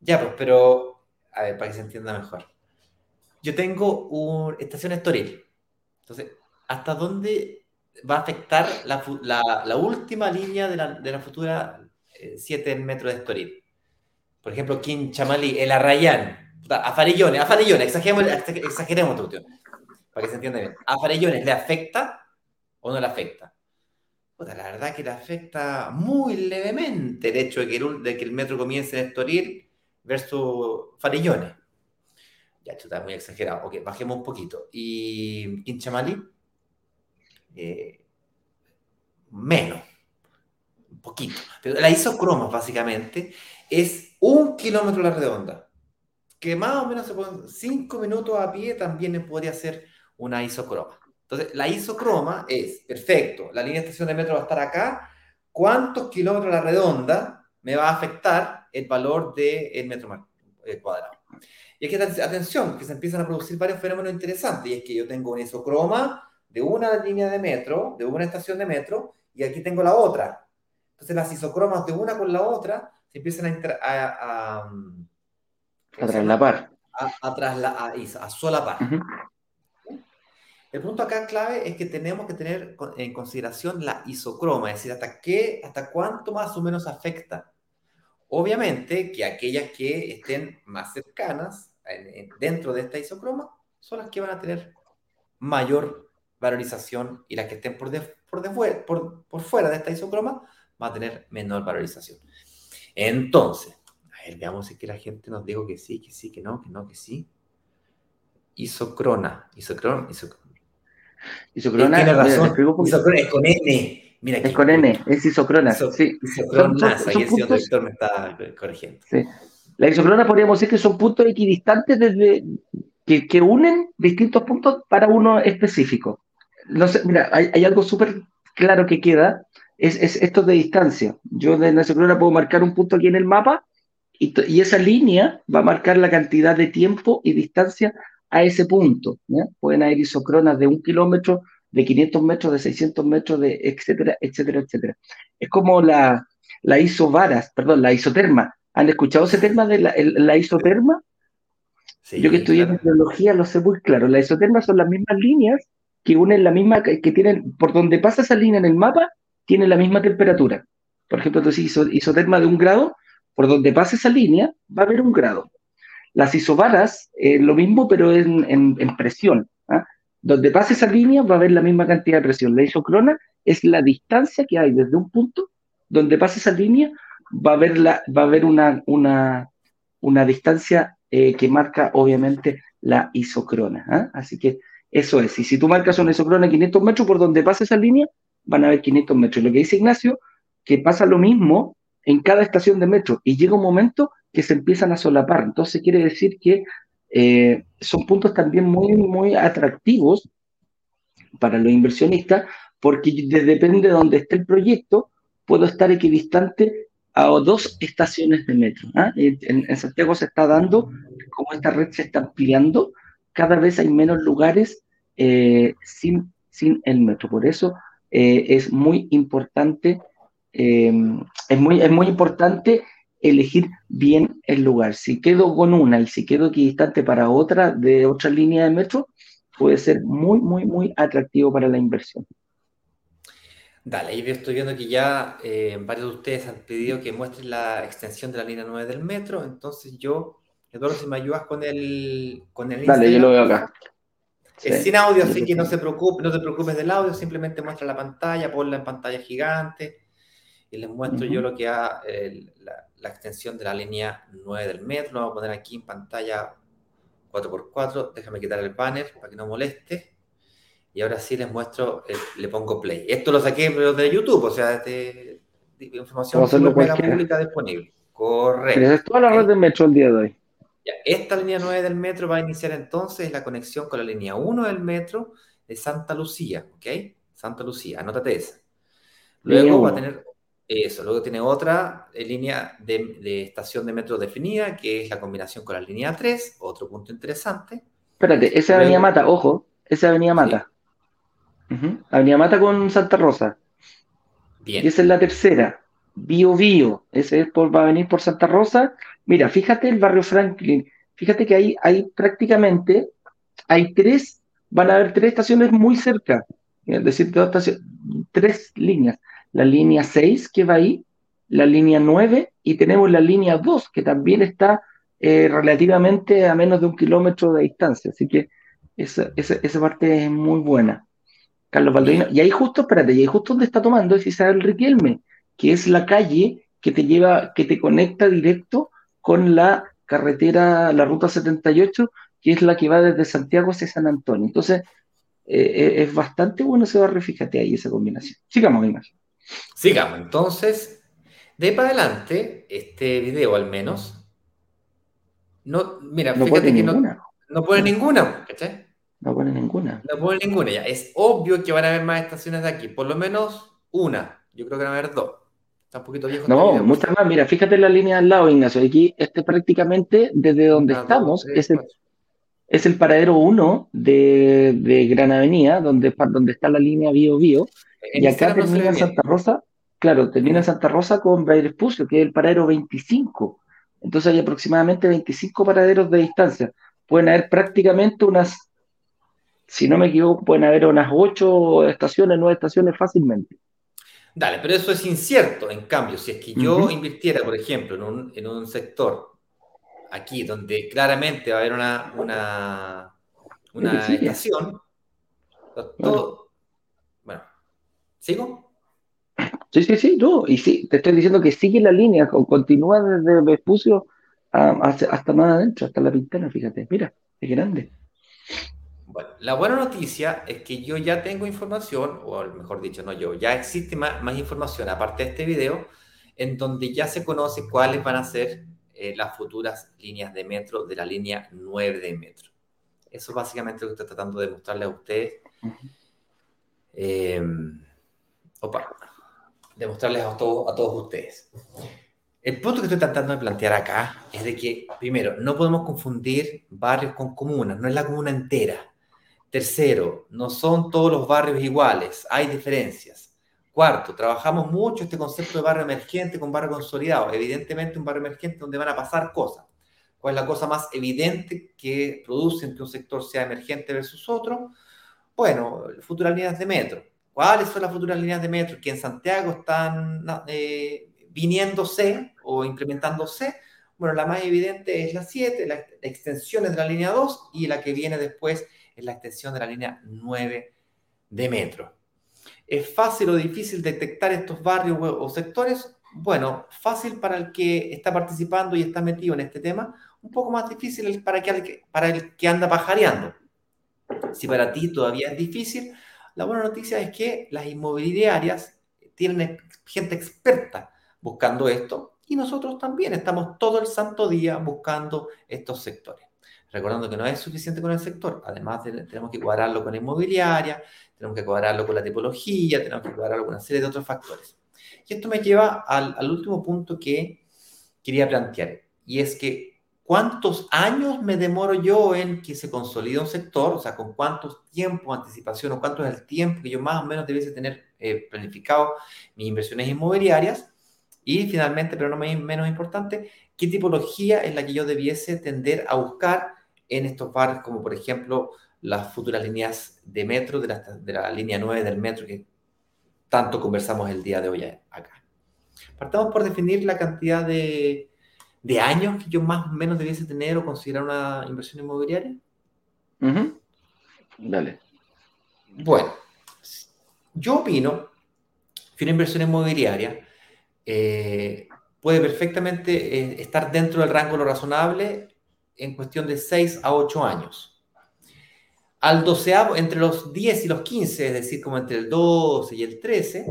Ya, pues, pero. A ver, para que se entienda mejor. Yo tengo una estación Estoril. Entonces, ¿hasta dónde va a afectar la, última línea de la, de la futura 7 eh, metro de Estoril? por ejemplo, Chamalí, el Arrayán, a Farillones, a exageremos, exageremos para que se entienda bien. ¿A le afecta o no le afecta? la verdad que le afecta muy levemente el hecho de que el, de que el metro comience en Estoril versus Farillones. Ya, está muy exagerado. Ok, bajemos un poquito. ¿Y Quinchamalí? Eh, menos. Un poquito. Pero la isocroma, básicamente, es un kilómetro la redonda, que más o menos se pueden, cinco minutos a pie también podría ser una isocroma. Entonces, la isocroma es, perfecto, la línea de estación de metro va a estar acá, ¿cuántos kilómetros a la redonda me va a afectar el valor del metro eh, cuadrado. Y es que, atención, que se empiezan a producir varios fenómenos interesantes, y es que yo tengo un isocroma de una línea de metro, de una estación de metro, y aquí tengo la otra. Entonces las isocromas de una con la otra se empiezan a... a, a, a traslapar. A, a, a, solapar. El punto acá clave es que tenemos que tener en consideración la isocroma, es decir, hasta qué, hasta cuánto más o menos afecta. Obviamente que aquellas que estén más cercanas dentro de esta isocroma son las que van a tener mayor valorización y las que estén por, por, por, por fuera de esta isocroma van a tener menor valorización. Entonces, a ver, veamos si que la gente nos dijo que sí, que sí, que no, que no, que sí. Isocrona, isocrona, isocrona. Isocrona, tiene razón. Isocrona es con N. Mira es con N, es isocrona. sí. Isocrona, ahí el director me está corrigiendo. Sí. La isocrona podríamos decir que son puntos equidistantes desde, que, unen distintos puntos para uno específico. No sé, mira, hay, algo súper claro que queda, es, es, esto de distancia. Yo de la isocrona puedo marcar un punto aquí en el mapa y, esa línea va a marcar la cantidad de tiempo y distancia a ese punto. Pueden haber isocronas de un kilómetro, de 500 metros, de 600 metros, de etcétera, etcétera, etcétera. Es como la, la isovaras, perdón, la isoterma. ¿Han escuchado ese tema de la, la isoterma? Yo que estudié en biología lo sé muy claro. Las isotermas son las mismas líneas que unen la misma, que tienen, por donde pasa esa línea en el mapa, tiene la misma temperatura. Por ejemplo, entonces isoterma de un grado, por donde pasa esa línea, va a haber un grado. Las isobaras, eh, lo mismo, pero en, en, presión. ¿ah? Donde pase esa línea va a haber la misma cantidad de presión. La isocrona es la distancia que hay desde un punto donde pase esa línea, va a haber, va a una, una, una distancia eh, que marca obviamente la isocrona. ¿ah? Así que eso es. Y si tú marcas una isocrona 500 metros por donde pasa esa línea, van a haber 500 metros. Lo que dice Ignacio, que pasa lo mismo en cada estación de metro y llega un momento que se empiezan a solapar. Entonces quiere decir que eh, son puntos también muy, muy atractivos para los inversionistas porque depende de donde esté el proyecto, puedo estar equidistante a dos estaciones de metro. ¿ah? En, Santiago se está dando, como esta red se está ampliando, cada vez hay menos lugares eh, sin, sin el metro. Por eso eh, es muy importante, es, muy, es muy importante elegir bien el lugar. Si quedo con una y si quedo equidistante para otra de otra línea de metro, puede ser muy, muy, muy atractivo para la inversión. Dale, y estoy viendo que ya eh, varios de ustedes han pedido que muestren la extensión de la línea 9 del metro, entonces yo, Eduardo, si me ayudas con el, con el Dale, yo lo veo acá. Es sin audio, así que no, se preocupe, no te preocupes del audio, simplemente muestra la pantalla, ponla en pantalla gigante y les muestro yo lo que ha la, la extensión de la línea 9 del metro. Lo vamos a poner aquí en pantalla 4x4. Déjame quitar el banner para que no moleste. Y ahora sí les muestro, le pongo play. Esto lo saqué de YouTube, o sea, de, información pública disponible. Correcto. Es toda la red del metro el día de hoy. esta línea 9 del metro va a iniciar entonces la conexión con la línea 1 del metro de Santa Lucía, ¿ok? Santa Lucía, anótate esa. Luego va a tener eso, luego tiene otra eh, línea de, estación de metro definida, que es la combinación con la línea 3, otro punto interesante. Espérate, esa Avenida Mata, ojo, esa Avenida Mata. Avenida Mata con Santa Rosa. Bien. Y esa es la tercera. Bio Bio, ese es por, va a venir por Santa Rosa. Mira, fíjate el barrio Franklin. Fíjate que ahí hay prácticamente, hay tres, van a haber tres estaciones muy cerca. Es decir, dos estaciones, tres líneas la línea 6 que va ahí, la línea 9 y tenemos la línea 2 que también está eh, relativamente a menos de un kilómetro de distancia. Así que esa, esa, parte es muy buena. Carlos Baldovino. Y ahí justo, espérate, y ahí justo donde está tomando es Isabel Riquelme, que es la calle que te lleva, que te conecta directo con la carretera, la ruta 78, que es la que va desde Santiago hacia San Antonio. Entonces, eh, eh, es bastante bueno ese barrio, fíjate ahí esa combinación. Sigamos, Ignacio. Sigamos, entonces, de para adelante, este video al menos, no, mira, fíjate que no, no pone ninguna, ¿cachai? No pone ninguna. No pone ninguna, ya. Es obvio que van a haber más estaciones de aquí, por lo menos una. Yo creo que van a haber dos. Está un poquito viejo. No, este muchas más. Mira, fíjate la línea al lado, Ignacio. Aquí, este prácticamente desde donde estamos es, el, es el paradero 1 de, de, Gran Avenida, donde, donde está la línea Bio Bio. y acá termina Santa Rosa, claro, termina en Santa Rosa con Bayer Pucio, que es el paradero 25. Entonces hay aproximadamente 25 paraderos de distancia. Pueden haber prácticamente unas, si no me equivoco, pueden haber unas 8 estaciones, 9 estaciones fácilmente. Dale, pero eso es incierto. En cambio, si es que yo invirtiera, por ejemplo, en un, en un, sector aquí donde claramente va a haber una, una, una estación, todo, bueno, ¿sigo? Sí, sí, sí, no, y sí, te estoy diciendo que sigue la línea, continúa desde Vespucio hasta más adentro, hasta la Pintana, fíjate, mira, es grande. Bueno, la buena noticia es que yo ya tengo información, o mejor dicho, no yo, ya existe más, información aparte de este video, en donde ya se conoce cuáles van a ser eh, las futuras líneas de metro de la línea 9 de metro. Eso es básicamente lo que estoy tratando de mostrarles a ustedes. Eh, opa, demostrarles a todos, a todos ustedes. El punto que estoy tratando de plantear acá es de que, primero, no podemos confundir barrios con comunas, no es la comuna entera. Tercero, no son todos los barrios iguales, hay diferencias. Cuarto, trabajamos mucho este concepto de barrio emergente con barrio consolidado. Evidentemente un barrio emergente donde van a pasar cosas. ¿Cuál es la cosa más evidente que produce que un sector sea emergente versus otro? Bueno, futuras líneas de metro. ¿Cuáles son las futuras líneas de metro que en Santiago están eh, viniéndose o implementándose? Bueno, la más evidente es la 7, las extensiones de la línea 2 y la que viene después es la extensión de la línea 9 de metro. ¿Es fácil o difícil detectar estos barrios o sectores? Bueno, fácil para el que está participando y está metido en este tema, un poco más difícil para, para el que anda pajareando. Si para ti todavía es difícil, la buena noticia es que las inmobiliarias tienen gente experta buscando esto y nosotros también estamos todo el santo día buscando estos sectores. Recordando que no es suficiente con el sector, además tenemos que cuadrarlo con la inmobiliaria, tenemos que cuadrarlo con la tipología, tenemos que cuadrarlo con una serie de otros factores. Y esto me lleva al, al último punto que quería plantear, y es que ¿cuántos años me demoro yo en que se consolide un sector? O sea, ¿con cuántos tiempo, anticipación o cuánto es el tiempo que yo más o menos debiese tener eh, planificado mis inversiones inmobiliarias? Y finalmente, pero no menos importante, ¿qué tipología es la que yo debiese tender a buscar en estos barrios, como por ejemplo las futuras líneas de metro, de la, de la línea 9 del metro que tanto conversamos el día de hoy acá. Partamos por definir la cantidad de, de años que yo más o menos debiese tener o considerar una inversión inmobiliaria. Dale. Bueno, yo opino que una inversión inmobiliaria eh, puede perfectamente eh, estar dentro del rango de lo razonable en cuestión de 6 a 8 años. Al doceavo, entre los 10 y los 15, es decir, como entre el 12 y el 13,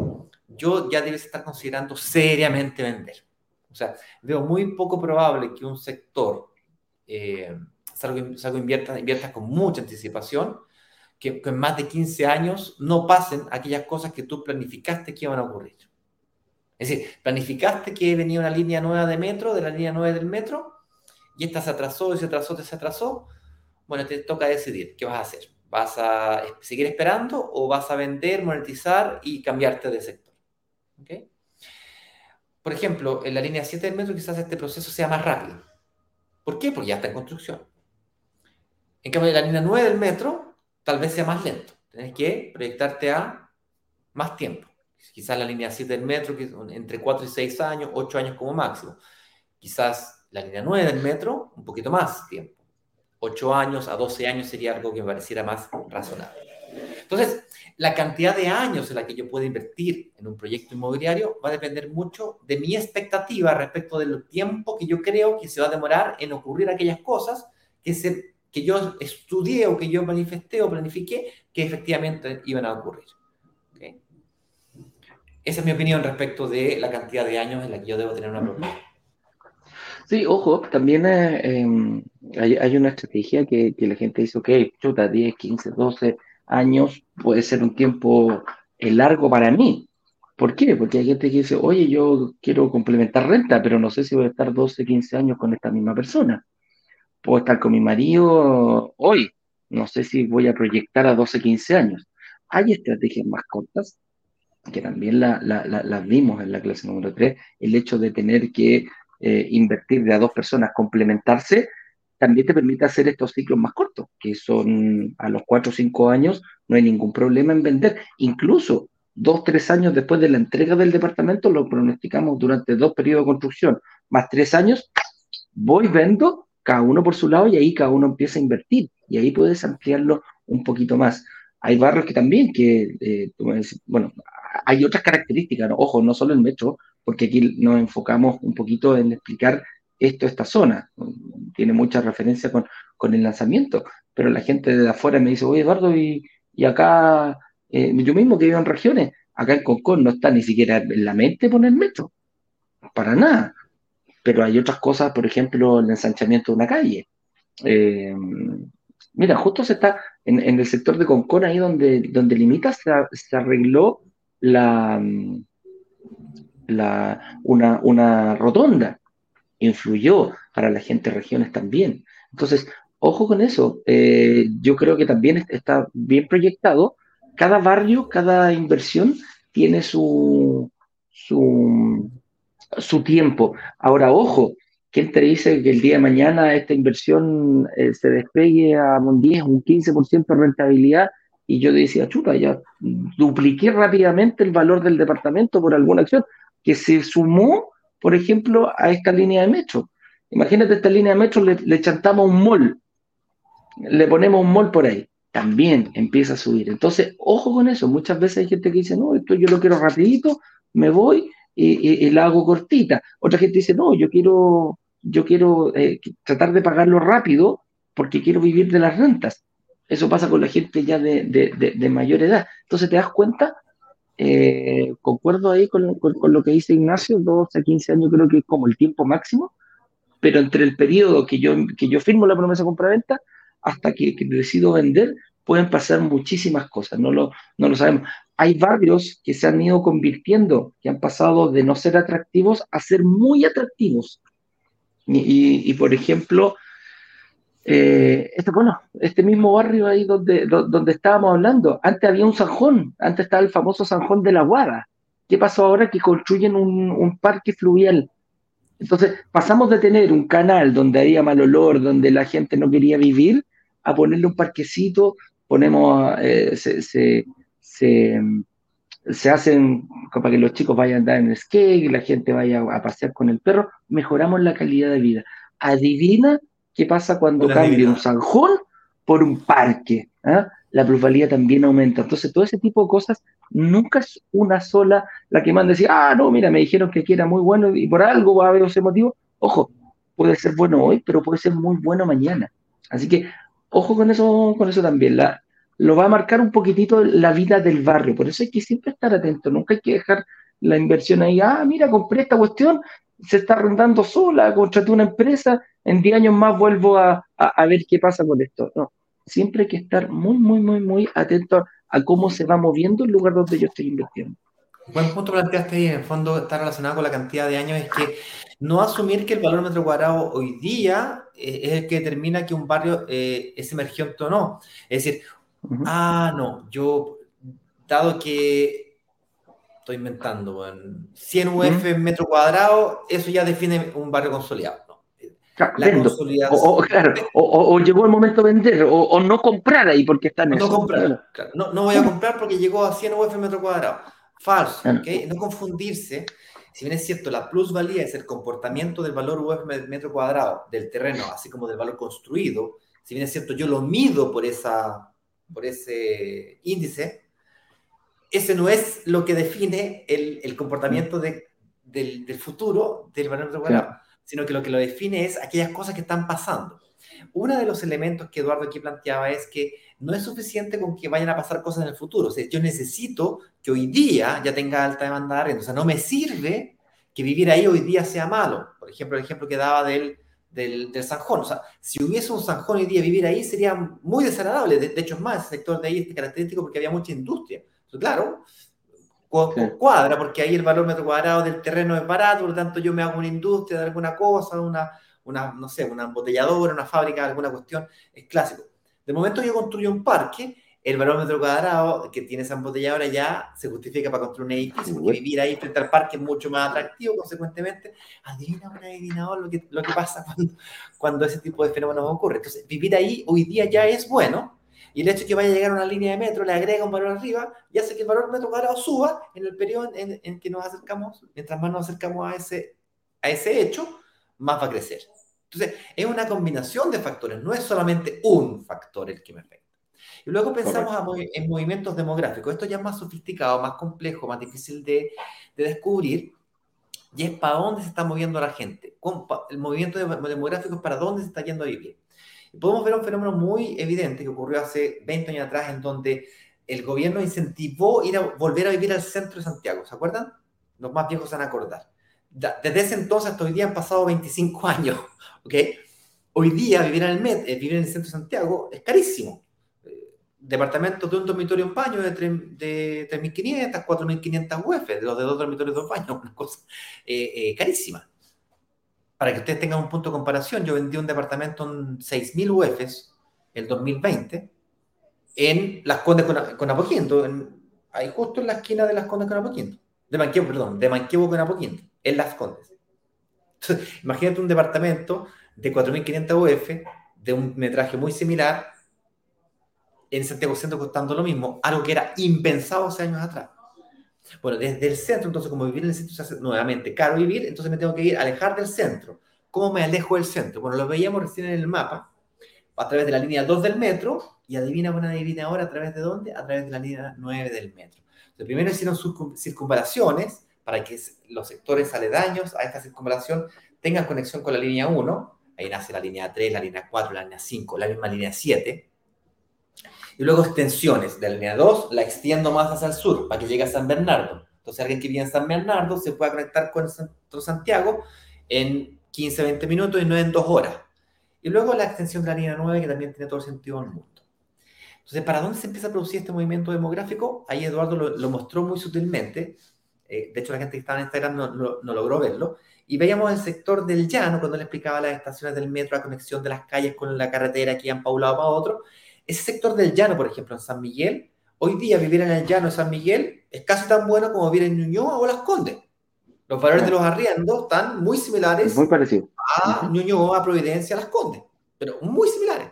yo ya debes estar considerando seriamente vender. O sea, veo muy poco probable que un sector eh, salga, invierta, invierta con mucha anticipación, que, que en más de 15 años no pasen aquellas cosas que tú planificaste que iban a ocurrir. Es decir, planificaste que venía una línea nueva de metro, de la línea 9 del metro, y esta se atrasó, y se atrasó, se atrasó, bueno, te toca decidir qué vas a hacer. ¿Vas a seguir esperando o vas a vender, monetizar y cambiarte de sector? ¿Okay? Por ejemplo, en la línea 7 del metro quizás este proceso sea más rápido. ¿Por qué? Porque ya está en construcción. En cambio, en la línea 9 del metro tal vez sea más lento. Tienes que proyectarte a más tiempo. Quizás la línea 7 del metro, que entre 4 y 6 años, 8 años como máximo. Quizás la línea 9 del metro, un poquito más tiempo. 8 años a 12 años sería algo que me pareciera más razonable. Entonces, la cantidad de años en la que yo puedo invertir en un proyecto inmobiliario va a depender mucho de mi expectativa respecto del tiempo que yo creo que se va a demorar en ocurrir aquellas cosas que, se, que yo estudié o que yo manifesté o planifiqué que efectivamente iban a ocurrir. Esa es mi opinión respecto de la cantidad de años en la que yo debo tener una propiedad. Sí, ojo, también eh, em, hay, una estrategia que, la gente dice, ok, chuta, 10, 15, 12 años puede ser un tiempo eh, largo para mí, ¿Por qué? Porque hay gente que dice, oye, yo quiero complementar renta, pero no sé si voy a estar 12, 15 años con esta misma persona. Puedo estar con mi marido hoy, no sé si voy a proyectar a 12, 15 años. Hay estrategias más cortas, que también las la, vimos en la clase número 3, el hecho de tener que eh, invertir de a dos personas, complementarse, también te permite hacer estos ciclos más cortos, que son a los 4 o 5 años, no hay ningún problema en vender. Incluso dos, tres años después de la entrega del departamento, lo pronosticamos durante dos periodos de construcción, más tres años, voy, vendo, cada uno por su lado, y ahí cada uno empieza a invertir, y ahí puedes ampliarlo un poquito más. Hay barrios que también, que, eh, bueno, hay otras características, ojo, no solo el metro, porque aquí nos enfocamos un poquito en explicar esto, esta zona. Tiene mucha referencia con, con el lanzamiento, pero la gente de afuera me dice, oye Eduardo, y, y acá, eh, yo mismo que vivo en regiones, acá en Concón no está ni siquiera en la mente poner metro, para nada. Pero hay otras cosas, por ejemplo, el ensanchamiento de una calle. Eh, mira, justo se está en, en, el sector de Concón, ahí donde, donde limita, se, se arregló la, la, una, una rotonda influyó para la gente de regiones también. Entonces, ojo con eso. Eh, yo creo que también está bien proyectado. Cada barrio, cada inversión tiene su, su, su tiempo. Ahora, ojo, ¿quién te dice que el día de mañana esta inversión eh, se despegue a un 10, un 15% de rentabilidad? Y yo decía, chuta, ya dupliqué rápidamente el valor del departamento por alguna acción que se sumó por ejemplo, a esta línea de metro. Imagínate esta línea de metro, le, chantamos un mall, le ponemos un mall por ahí, también empieza a subir. Entonces, ojo con eso, muchas veces hay gente que dice, no, esto yo lo quiero rapidito, me voy y, la hago cortita. Otra gente dice, no, yo quiero, yo quiero eh, tratar de pagarlo rápido porque quiero vivir de las rentas. Eso pasa con la gente ya de, de mayor edad. Entonces te das cuenta eh, concuerdo ahí con, lo que dice Ignacio, 12 a 15 años creo que es como el tiempo máximo, pero entre el periodo que yo, que yo firmo la promesa de compra-venta hasta que, decido vender, pueden pasar muchísimas cosas, no lo, no lo sabemos. Hay barrios que se han ido convirtiendo, que han pasado de no ser atractivos a ser muy atractivos. y por ejemplo, eh, este, bueno, este mismo barrio ahí donde, donde estábamos hablando, antes había un zanjón, antes estaba el famoso zanjón de la Guada. ¿Qué pasó ahora? Que construyen un, parque fluvial. Entonces, pasamos de tener un canal donde había mal olor, donde la gente no quería vivir, a ponerle un parquecito, ponemos, eh, se, se, se, hacen para que los chicos vayan a andar en skate, la gente vaya a pasear con el perro, mejoramos la calidad de vida. Adivina ¿Qué pasa cuando cambia un zanjón por un parque? ¿Ah? La plusvalía también aumenta. Entonces, todo ese tipo de cosas nunca es una sola la que manda decir, ah, no, mira, me dijeron que aquí era muy bueno y por algo va a haber ese motivo. Ojo, puede ser bueno hoy, pero puede ser muy bueno mañana. Así que, ojo con eso, con eso también. La, lo va a marcar un poquitito la vida del barrio. Por eso hay que siempre estar atento. Nunca hay que dejar la inversión ahí. Ah, mira, compré esta cuestión, se está arrendando sola, contraté una empresa en 10 años más vuelvo a, ver qué pasa con esto. No, siempre hay que estar muy, muy, muy, muy atento a cómo se va moviendo el lugar donde yo estoy invirtiendo. Buen punto planteaste ahí, en el fondo está relacionado con la cantidad de años, es que no asumir que el valor metro cuadrado hoy día eh, es el que determina que un barrio eh, es emergente o no. Es decir, ah, no, yo, dado que estoy inventando, 100 UF metro cuadrado, eso ya define un barrio consolidado. O, claro, o, llegó el momento de vender, o, no comprar ahí porque está en no Comprar, no, no, voy a comprar porque llegó a 100 UF metro cuadrado. Falso, No confundirse. Si bien es cierto, la plusvalía es el comportamiento del valor UF metro cuadrado del terreno, así como del valor construido. Si bien es cierto, yo lo mido por, esa, por ese índice, ese no es lo que define el, el comportamiento de, del, del, futuro del valor metro cuadrado sino que lo que lo define es aquellas cosas que están pasando. Uno de los elementos que Eduardo aquí planteaba es que no es suficiente con que vayan a pasar cosas en el futuro. O sea, yo necesito que hoy día ya tenga alta demanda de arriendo. O sea, no me sirve que vivir ahí hoy día sea malo. Por ejemplo, el ejemplo que daba del, del, del Sanjón. O sea, si hubiese un Sanjón hoy día, vivir ahí sería muy desagradable. De, hecho, es más, el sector de ahí es característico porque había mucha industria. claro, cuadra, porque ahí el valor metro cuadrado del terreno es barato, por lo tanto yo me hago una industria de alguna cosa, una, una no sé, una embotelladora, una fábrica, alguna cuestión, es clásico. De momento yo construyo un parque, el valor metro cuadrado que tiene esa embotelladora ya se justifica para construir un edificio, porque vivir ahí frente al parque es mucho más atractivo, consecuentemente, adivina un adivinador lo que, lo que pasa cuando, cuando ese tipo de fenómenos ocurre. Entonces, vivir ahí hoy día ya es bueno, y el hecho de que vaya a llegar a una línea de metro le agrega un valor arriba y hace que el valor metro cuadrado suba en el periodo en, en, que nos acercamos, mientras más nos acercamos a ese, a ese hecho, más va a crecer. Entonces, es una combinación de factores, no es solamente un factor el que me afecta. Y luego pensamos en movimientos demográficos. Esto ya es más sofisticado, más complejo, más difícil de, de descubrir. Y es para dónde se está moviendo la gente. El movimiento demográfico es para dónde se está yendo a vivir. Podemos ver un fenómeno muy evidente que ocurrió hace 20 años atrás, en donde el gobierno incentivó ir a volver a vivir al centro de Santiago. ¿Se acuerdan? Los más viejos se van a acordar. Desde ese entonces hasta hoy día han pasado 25 años. ¿ok? Hoy día vivir en el, Met, eh, vivir en el centro de Santiago es carísimo. Eh, departamentos de un dormitorio en baño de, de 3.500, 4.500 UF, de los de dos dormitorios dos baños, una cosa eh, carísima. Para que ustedes tengan un punto de comparación, yo vendí un departamento en 6.000 UFs el 2020 en Las Condes con, con Apoquindo, ahí justo en la esquina de Las Condes con Apoquindo. De Manquevo, perdón, de Manquevo con Apoquindo, en Las Condes. imagínate un departamento de 4.500 UF, de un metraje muy similar, en Santiago Centro costando lo mismo, algo que era impensado hace años atrás. Bueno, desde el centro, entonces, como vivir en el centro se hace nuevamente caro vivir, entonces me tengo que ir alejar del centro. ¿Cómo me alejo del centro? Bueno, lo veíamos recién en el mapa, a través de la línea 2 del metro, y adivina, buena adivina ahora, ¿a través de dónde? A través de la línea 9 del metro. Entonces, primero hicieron circunvalaciones para que los sectores aledaños a esta circunvalación tengan conexión con la línea 1. Ahí nace la línea 3, la línea 4, la línea 5, la misma línea 7. Y luego extensiones de la línea 2, la extiendo más hacia el sur para que llegue a San Bernardo. Entonces alguien que viene a San Bernardo se pueda conectar con el centro Santiago en 15, 20 minutos y no en dos horas. Y luego la extensión de la línea 9 que también tiene todo el sentido del mundo. Entonces, ¿para dónde se empieza a producir este movimiento demográfico? Ahí Eduardo lo, mostró muy sutilmente. Eh, de hecho, la gente que estaba en Instagram no, no, logró verlo. Y veíamos el sector del llano, cuando le explicaba las estaciones del metro, la conexión de las calles con la carretera que iban para un lado para otro. Ese sector del llano, por ejemplo, en San Miguel, hoy día vivir en el llano de San Miguel es casi tan bueno como vivir en Ñuñoa o Las Condes. Los valores de los arriendos están muy similares muy parecido. a Ñuñoa, Providencia, Las Condes, pero muy similares.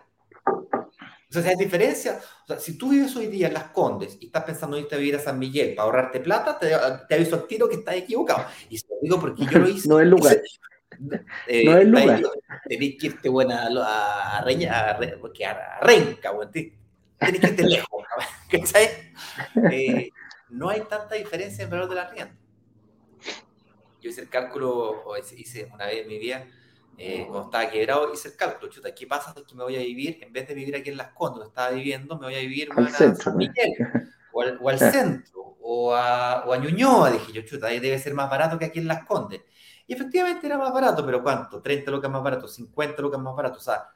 O sea, hay diferencia. O sea, si tú vives hoy día en Las Condes y estás pensando en irte a vivir a San Miguel para ahorrarte plata, te, te aviso al tiro que estás equivocado. Y se lo digo porque yo lo hice. no es lugar. Eh, no es lugar. Tenés que irte buena a, a, Reña, a, porque a, Renca, tenés que irte lejos. Eh, no hay tanta diferencia en valor de la rienda. Yo hice el cálculo, o hice una vez en mi vida, eh, cuando estaba quebrado, hice el cálculo, chuta, ¿qué pasa si me voy a vivir, en vez de vivir aquí en Las Condes, donde estaba viviendo, me voy a vivir al centro, San Miguel, o al, o al centro, o a, o a, Ñuñoa, dije yo, chuta, ahí debe ser más barato que aquí en Las Condes. Y efectivamente era más barato, pero ¿cuánto? 30 lucas más barato, 50 lucas más barato, o sea,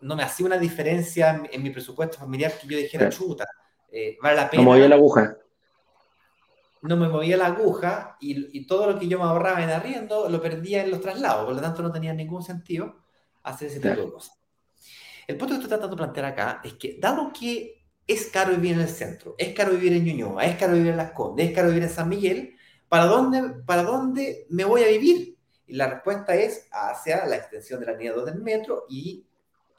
no me hacía una diferencia en, mi presupuesto familiar que yo dijera, chuta, eh, vale la pena. Como la aguja no me movía la aguja y, todo lo que yo me ahorraba en arriendo lo perdía en los traslados, por lo tanto no tenía ningún sentido hacer ese tipo de cosas. El punto que estoy tratando de plantear acá es que, dado que es caro vivir en el centro, es caro vivir en Ñuñoa, es caro vivir en Las Condes, es caro vivir en San Miguel, ¿para dónde, para dónde me voy a vivir? Y la respuesta es hacia la extensión de la línea 2 del metro y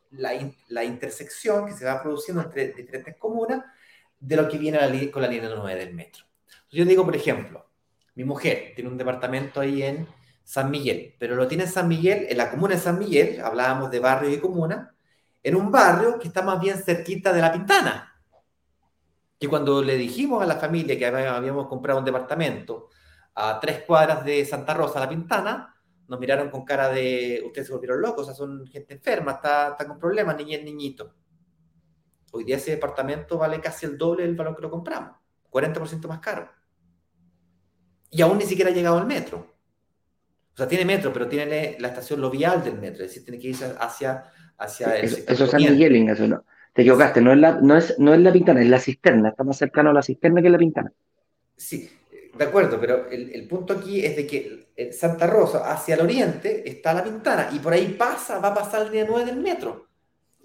la, la intersección que se va produciendo entre diferentes comunas de lo que viene con la línea 9 del metro. Yo digo, por ejemplo, mi mujer tiene un departamento ahí en San Miguel, pero lo tiene en San Miguel, en la comuna de San Miguel, hablábamos de barrio y comuna, en un barrio que está más bien cerquita de la Pintana. Y cuando le dijimos a la familia que habíamos comprado un departamento a tres cuadras de Santa Rosa, la Pintana, nos miraron con cara de, ustedes se volvieron locos, o sea, son gente enferma, está, está con problemas, niña y niñito. Hoy día ese departamento vale casi el doble del valor que lo compramos, 40% más caro y aún ni siquiera ha llegado al metro. O sea, tiene metro, pero tiene la estación lo vial del metro, es decir, tiene que irse hacia, hacia el Eso, eso es San Miguel, Ignacio, no. Te equivocaste, no es, la, no, es, no es la pintana, es la cisterna, está más cercano a la cisterna que la pintana. Sí, de acuerdo, pero el, punto aquí es de que Santa Rosa, hacia el oriente, está la Pintana, y por ahí pasa, va a pasar el día 9 del metro.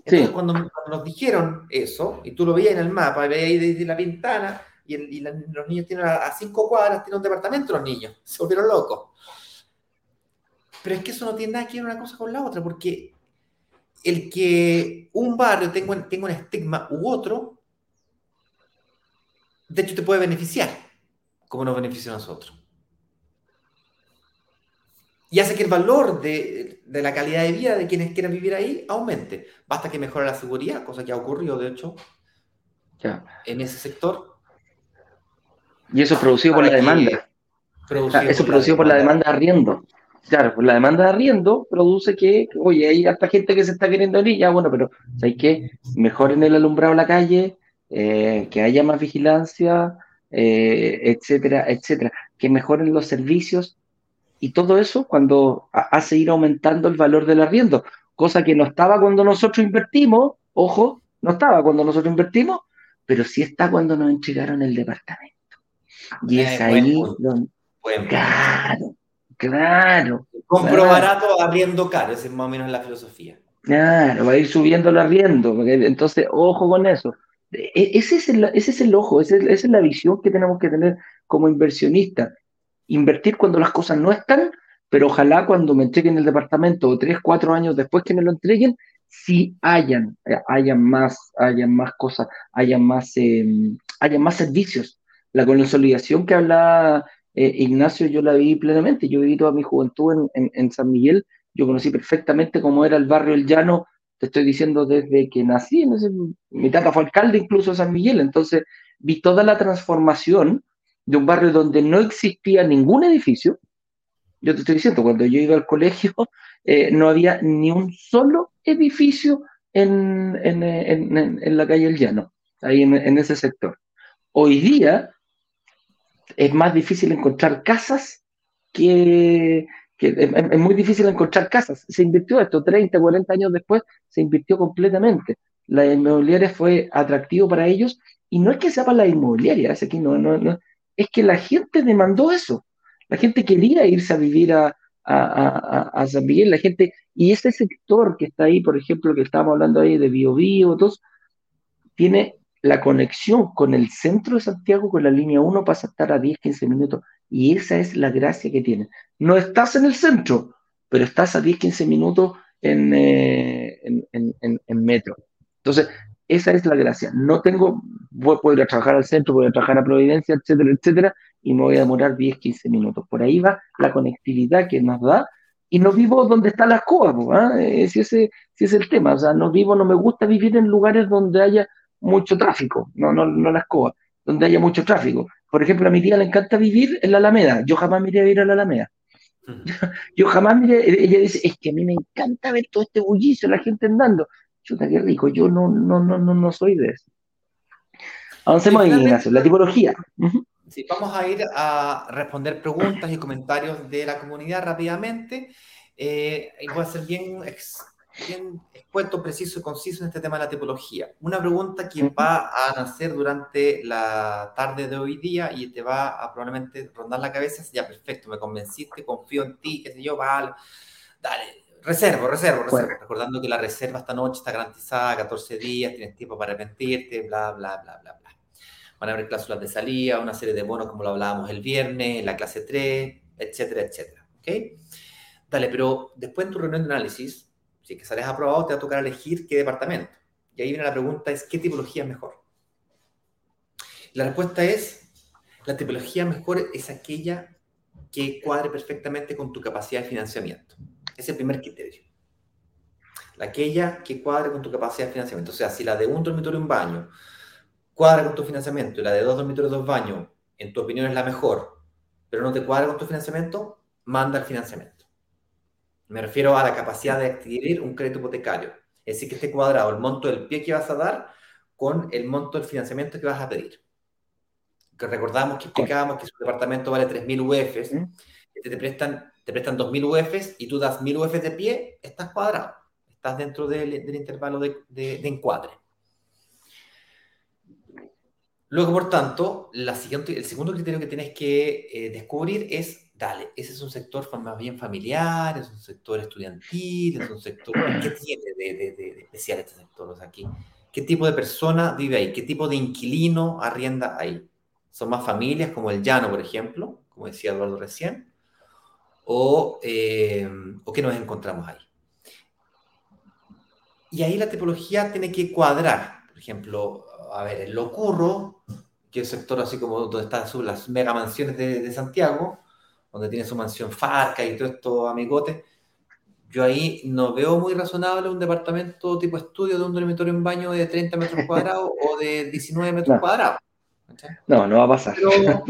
Entonces, cuando, nos dijeron eso, y tú lo veías en el mapa, veías desde la Pintana, y, los niños tienen a, cinco cuadras, tienen un departamento los niños, se volvieron locos. Pero es que eso no tiene nada que ver una cosa con la otra, porque el que un barrio tenga, tenga un estigma u otro, de hecho te puede beneficiar, como nos beneficia a nosotros. Y hace que el valor de, de, la calidad de vida de quienes quieran vivir ahí aumente. Basta que mejore la seguridad, cosa que ha ocurrido, de hecho, ya. en ese sector. Y eso es producido por la demanda. Producido eso es producido por la demanda de arriendo. Claro, pues la demanda de arriendo produce que, oye, hay hasta gente que se está queriendo ir, ya bueno, pero hay que mejoren el alumbrado de la calle, eh, que haya más vigilancia, eh, etcétera, etcétera, que mejoren los servicios y todo eso cuando hace ir aumentando el valor del arriendo, cosa que no estaba cuando nosotros invertimos, ojo, no estaba cuando nosotros invertimos, pero sí está cuando nos entregaron el departamento. Y es ahí donde... claro, claro. Compro barato, arriendo caro, esa es más o menos la filosofía. Claro, va a ir subiendo el arriendo, entonces, ojo con eso. E, ese es el, ese es el ojo, esa es, la visión que tenemos que tener como inversionistas. Invertir cuando las cosas no están, pero ojalá cuando me entreguen el departamento o tres, cuatro años después que me lo entreguen, sí hayan, eh, hayan más, hayan más cosas, hayan más, em, hayan más servicios la consolidación que habla eh, Ignacio, yo la vi plenamente. Yo viví toda mi juventud en, San Miguel. Yo conocí perfectamente cómo era el barrio El Llano. Te estoy diciendo desde que nací. mi tata fue alcalde incluso de San Miguel. Entonces vi toda la transformación de un barrio donde no existía ningún edificio. Yo te estoy diciendo, cuando yo iba al colegio, eh, no había ni un solo edificio en, en, la calle El Llano, ahí en ese sector. Hoy día es más difícil encontrar casas que, es, muy difícil encontrar casas. Se invirtió esto 30, 40 años después, se invirtió completamente. La inmobiliaria fue atractivo para ellos y no es que sea para la inmobiliaria, es, aquí no, no, no, es que la gente demandó eso. La gente quería irse a vivir a, a, San Miguel, la gente, y ese sector que está ahí, por ejemplo, que estábamos hablando ahí de Bio Bio, tiene la conexión con el centro de Santiago, con la línea 1, pasa a estar a 10, 15 minutos. Y esa es la gracia que tiene. No estás en el centro, pero estás a 10, 15 minutos eh, en, metro. Entonces, esa es la gracia. No tengo, voy, a ir a trabajar al centro, voy a trabajar a Providencia, etcétera, etcétera, y me voy a demorar 10, 15 minutos. Por ahí va la conectividad que nos da. Y no vivo donde está la escoba, ¿ah? eh, si, ese, si es el tema. O sea, no vivo, no me gusta vivir en lugares donde haya mucho tráfico, no, no, no la escoba, donde haya mucho tráfico. Por ejemplo, a mi tía le encanta vivir en la Alameda, yo jamás me iría a vivir a la Alameda. Yo jamás miré, ella dice, es que a mí me encanta ver todo este bullicio, la gente andando. Chuta, qué rico, yo no, no, no, no, no soy de eso. Avancemos ahí, Ignacio, la tipología. Sí, vamos a ir a responder preguntas y comentarios de la comunidad rápidamente. Eh, y voy a ser bien bien expuesto, preciso y conciso en este tema de la tipología. Una pregunta que va a nacer durante la tarde de hoy día y te va a probablemente rondar la cabeza ya, perfecto, me convenciste, confío en ti, qué sé yo, vale, dale, reservo, reservo, reservo. Recordando que la reserva esta noche está garantizada, 14 días, tienes tiempo para arrepentirte, bla, bla, bla, bla, bla. Van a haber cláusulas de salida, una serie de bonos como lo hablábamos el viernes, la clase 3, etcétera, etcétera. ¿Ok? Dale, pero después en tu reunión de análisis, si que sales aprobado, te va a tocar elegir qué departamento. Y ahí viene la pregunta, es ¿qué tipología es mejor? La respuesta es, la tipología mejor es aquella que cuadre perfectamente con tu capacidad de financiamiento. Es el primer criterio. Aquella que cuadre con tu capacidad de financiamiento. O sea, si la de un dormitorio un baño cuadra con tu financiamiento y la de dos dormitorios dos baños, en tu opinión es la mejor, pero no te cuadra con tu financiamiento, manda el financiamiento. Me refiero a la capacidad de adquirir un crédito hipotecario. Es decir, que esté cuadrado el monto del pie que vas a dar con el monto del financiamiento que vas a pedir. Que recordamos que explicábamos que su departamento vale 3.000 UFs, te, prestan, te prestan 2.000 UFs y tú das 1.000 UFs de pie, estás cuadrado. Estás dentro del, intervalo de, de, encuadre. Luego, por tanto, la siguiente, el segundo criterio que tienes que eh, descubrir es, dale, ese es un sector más bien familiar, es un sector estudiantil, es un sector... ¿Qué tiene de, de, de especial este sector? O sea, aquí, ¿qué tipo de persona vive ahí? ¿Qué tipo de inquilino arrienda ahí? ¿Son más familias como el llano, por ejemplo, como decía Eduardo recién? ¿O, eh, ¿o qué nos encontramos ahí? Y ahí la tipología tiene que cuadrar. Por ejemplo, a ver, el Locurro, que es el sector así como donde están las mega mansiones de, Santiago, donde tiene su mansión Farca y todo esto amigote, yo ahí no veo muy razonable un departamento tipo estudio de un dormitorio en baño de 30 metros cuadrados o de 19 metros cuadrados. No, no va a pasar. Pero,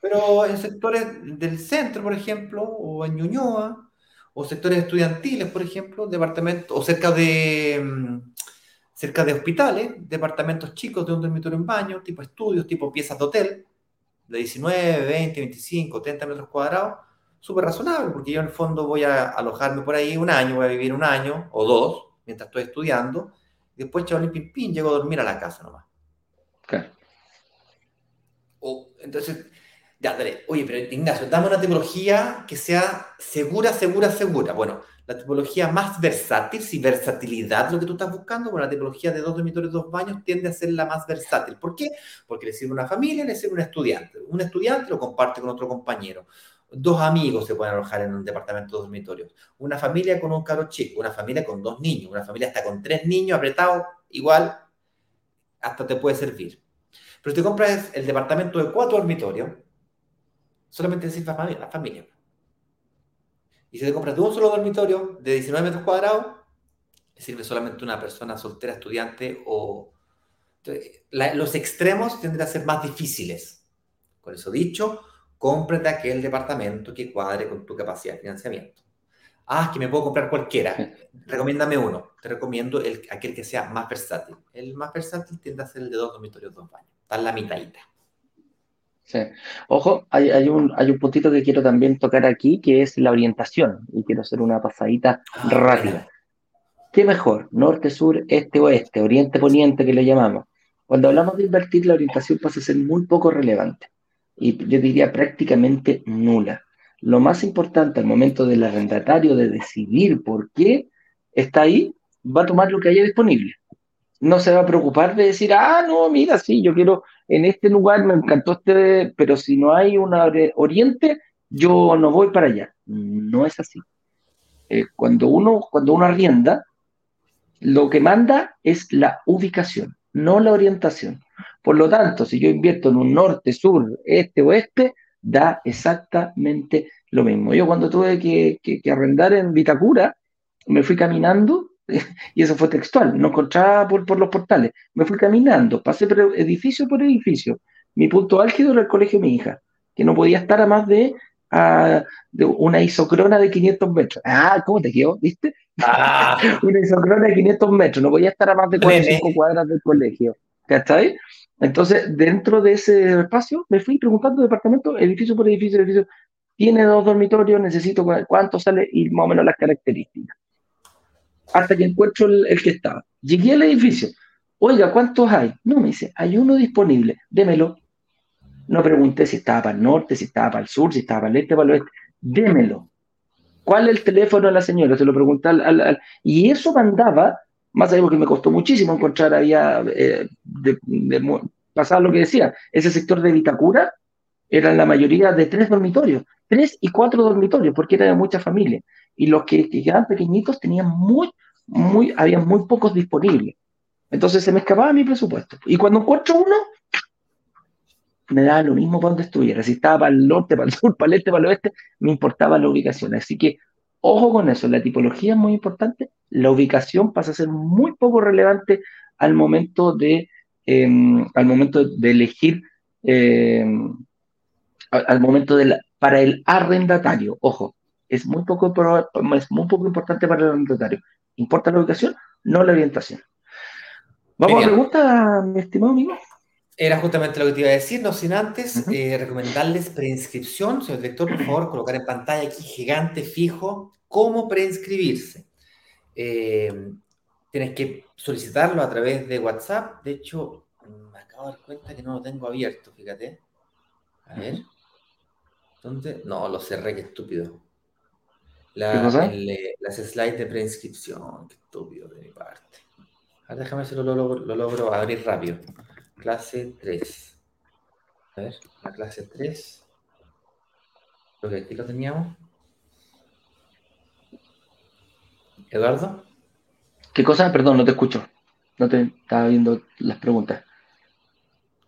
pero, en sectores del centro, por ejemplo, o en Ñuñoa, o sectores estudiantiles, por ejemplo, departamentos, o cerca de, mm, cerca de hospitales, departamentos chicos de un dormitorio en baño, tipo estudios, tipo piezas de hotel, de 19, 20, 25, 30 metros cuadrados, súper razonable, porque yo en el fondo voy a alojarme por ahí un año, voy a vivir un año o dos mientras estoy estudiando, y después chaval pim pim, llego a dormir a la casa nomás. Claro. O, entonces, ya, dale. Oye, pero Ignacio, dame una tipología que sea segura, segura, segura. Bueno, la tipología más versátil, si versatilidad lo que tú estás buscando, bueno, la tipología de dos dormitorios, dos baños tiende a ser la más versátil. ¿Por qué? Porque le sirve una familia, le sirve un estudiante. Un estudiante lo comparte con otro compañero. Dos amigos se pueden alojar en un departamento de dormitorios. Una familia con un caro chico, una familia con dos niños, una familia hasta con tres niños apretados, igual, hasta te puede servir. Pero si te compras el departamento de cuatro dormitorios, solamente sirve a la familia. Y si te compras de un solo dormitorio de 19 metros cuadrados, sirve solamente una persona soltera, estudiante o... los extremos tendrán a ser más difíciles. Con eso dicho, cómprate aquel departamento que cuadre con tu capacidad de financiamiento. Ah, que me puedo comprar cualquiera. Recomiéndame uno. Te recomiendo el, aquel que sea más versátil. El más versátil tiende a ser el de dos dormitorios, dos baños. Está en la mitadita. Sí. Ojo, hay, hay, un, hay un puntito que quiero también tocar aquí, que es la orientación, y quiero hacer una pasadita ah, rápida. ¿Qué mejor? Norte, sur, este, oeste, oriente, poniente, que le llamamos. Cuando hablamos de invertir, la orientación pasa a ser muy poco relevante, y yo diría prácticamente nula. Lo más importante al momento del arrendatario de decidir por qué está ahí, va a tomar lo que haya disponible no se va a preocupar de decir, ah, no, mira, sí, yo quiero en este lugar, me encantó este, pero si no hay un oriente, yo no voy para allá. No es así. Eh, cuando, uno, cuando uno arrienda, lo que manda es la ubicación, no la orientación. Por lo tanto, si yo invierto en un norte, sur, este, oeste, da exactamente lo mismo. Yo cuando tuve que, que arrendar en Vitacura, me fui caminando y eso fue textual, no encontraba por, por, los portales. Me fui caminando, pasé por edificio por edificio. Mi punto álgido era el colegio de mi hija, que no podía estar a más de, de una isocrona de 500 metros. Ah, ¿cómo te quedó? ¿Viste? Ah. una isocrona de 500 metros, no podía estar a más de 4 o 5 cuadras del colegio. ¿Cachai? Entonces, dentro de ese espacio, me fui preguntando departamento, edificio por edificio, edificio. Tiene dos dormitorios, necesito cuánto sale y más o menos las características hasta que encuentro el, que estaba. Llegué al edificio. Oiga, ¿cuántos hay? No, me dice, hay uno disponible, démelo. No pregunté si estaba para el norte, si estaba para el sur, si estaba para el este, para el oeste. Démelo. ¿Cuál es el teléfono de la señora? Se lo pregunté al, Y eso mandaba, más allá porque me costó muchísimo encontrar allá, eh, de, pasar lo que decía, ese sector de Vitacura, eran la mayoría de tres dormitorios, tres y cuatro dormitorios, porque era de mucha familia. Y los que, que quedaban pequeñitos tenían muy, muy, había muy pocos disponibles. Entonces se me escapaba mi presupuesto. Y cuando encuentro uno, me daba lo mismo para donde estuviera. Si estaba para el norte, para el sur, para el este, para el oeste, me importaba la ubicación. Así que ojo con eso, la tipología es muy importante. La ubicación pasa a ser muy poco relevante al momento de, em, al momento de elegir, em, al, momento de para el arrendatario. Ojo, es muy poco, es muy poco importante para el arrendatario. ¿Importa la ubicación? No la orientación. Vamos a pregunta, mi estimado amigo. Era justamente lo que te iba a decir, no sin antes eh, recomendarles preinscripción. Señor director, por favor, colocar en pantalla aquí gigante fijo cómo preinscribirse. Eh, tienes que solicitarlo a través de WhatsApp. De hecho, me acabo de dar cuenta que no lo tengo abierto, fíjate. A ver. ¿Dónde? No, lo cerré, qué estúpido. La, eh, las slides de preinscripción, qué estúpido de mi parte. Déjame ver si lo, lo logro abrir rápido. Clase 3. A ver, la clase 3. Creo que aquí lo teníamos. Eduardo. ¿Qué cosa? Perdón, no te escucho. No te estaba viendo las preguntas.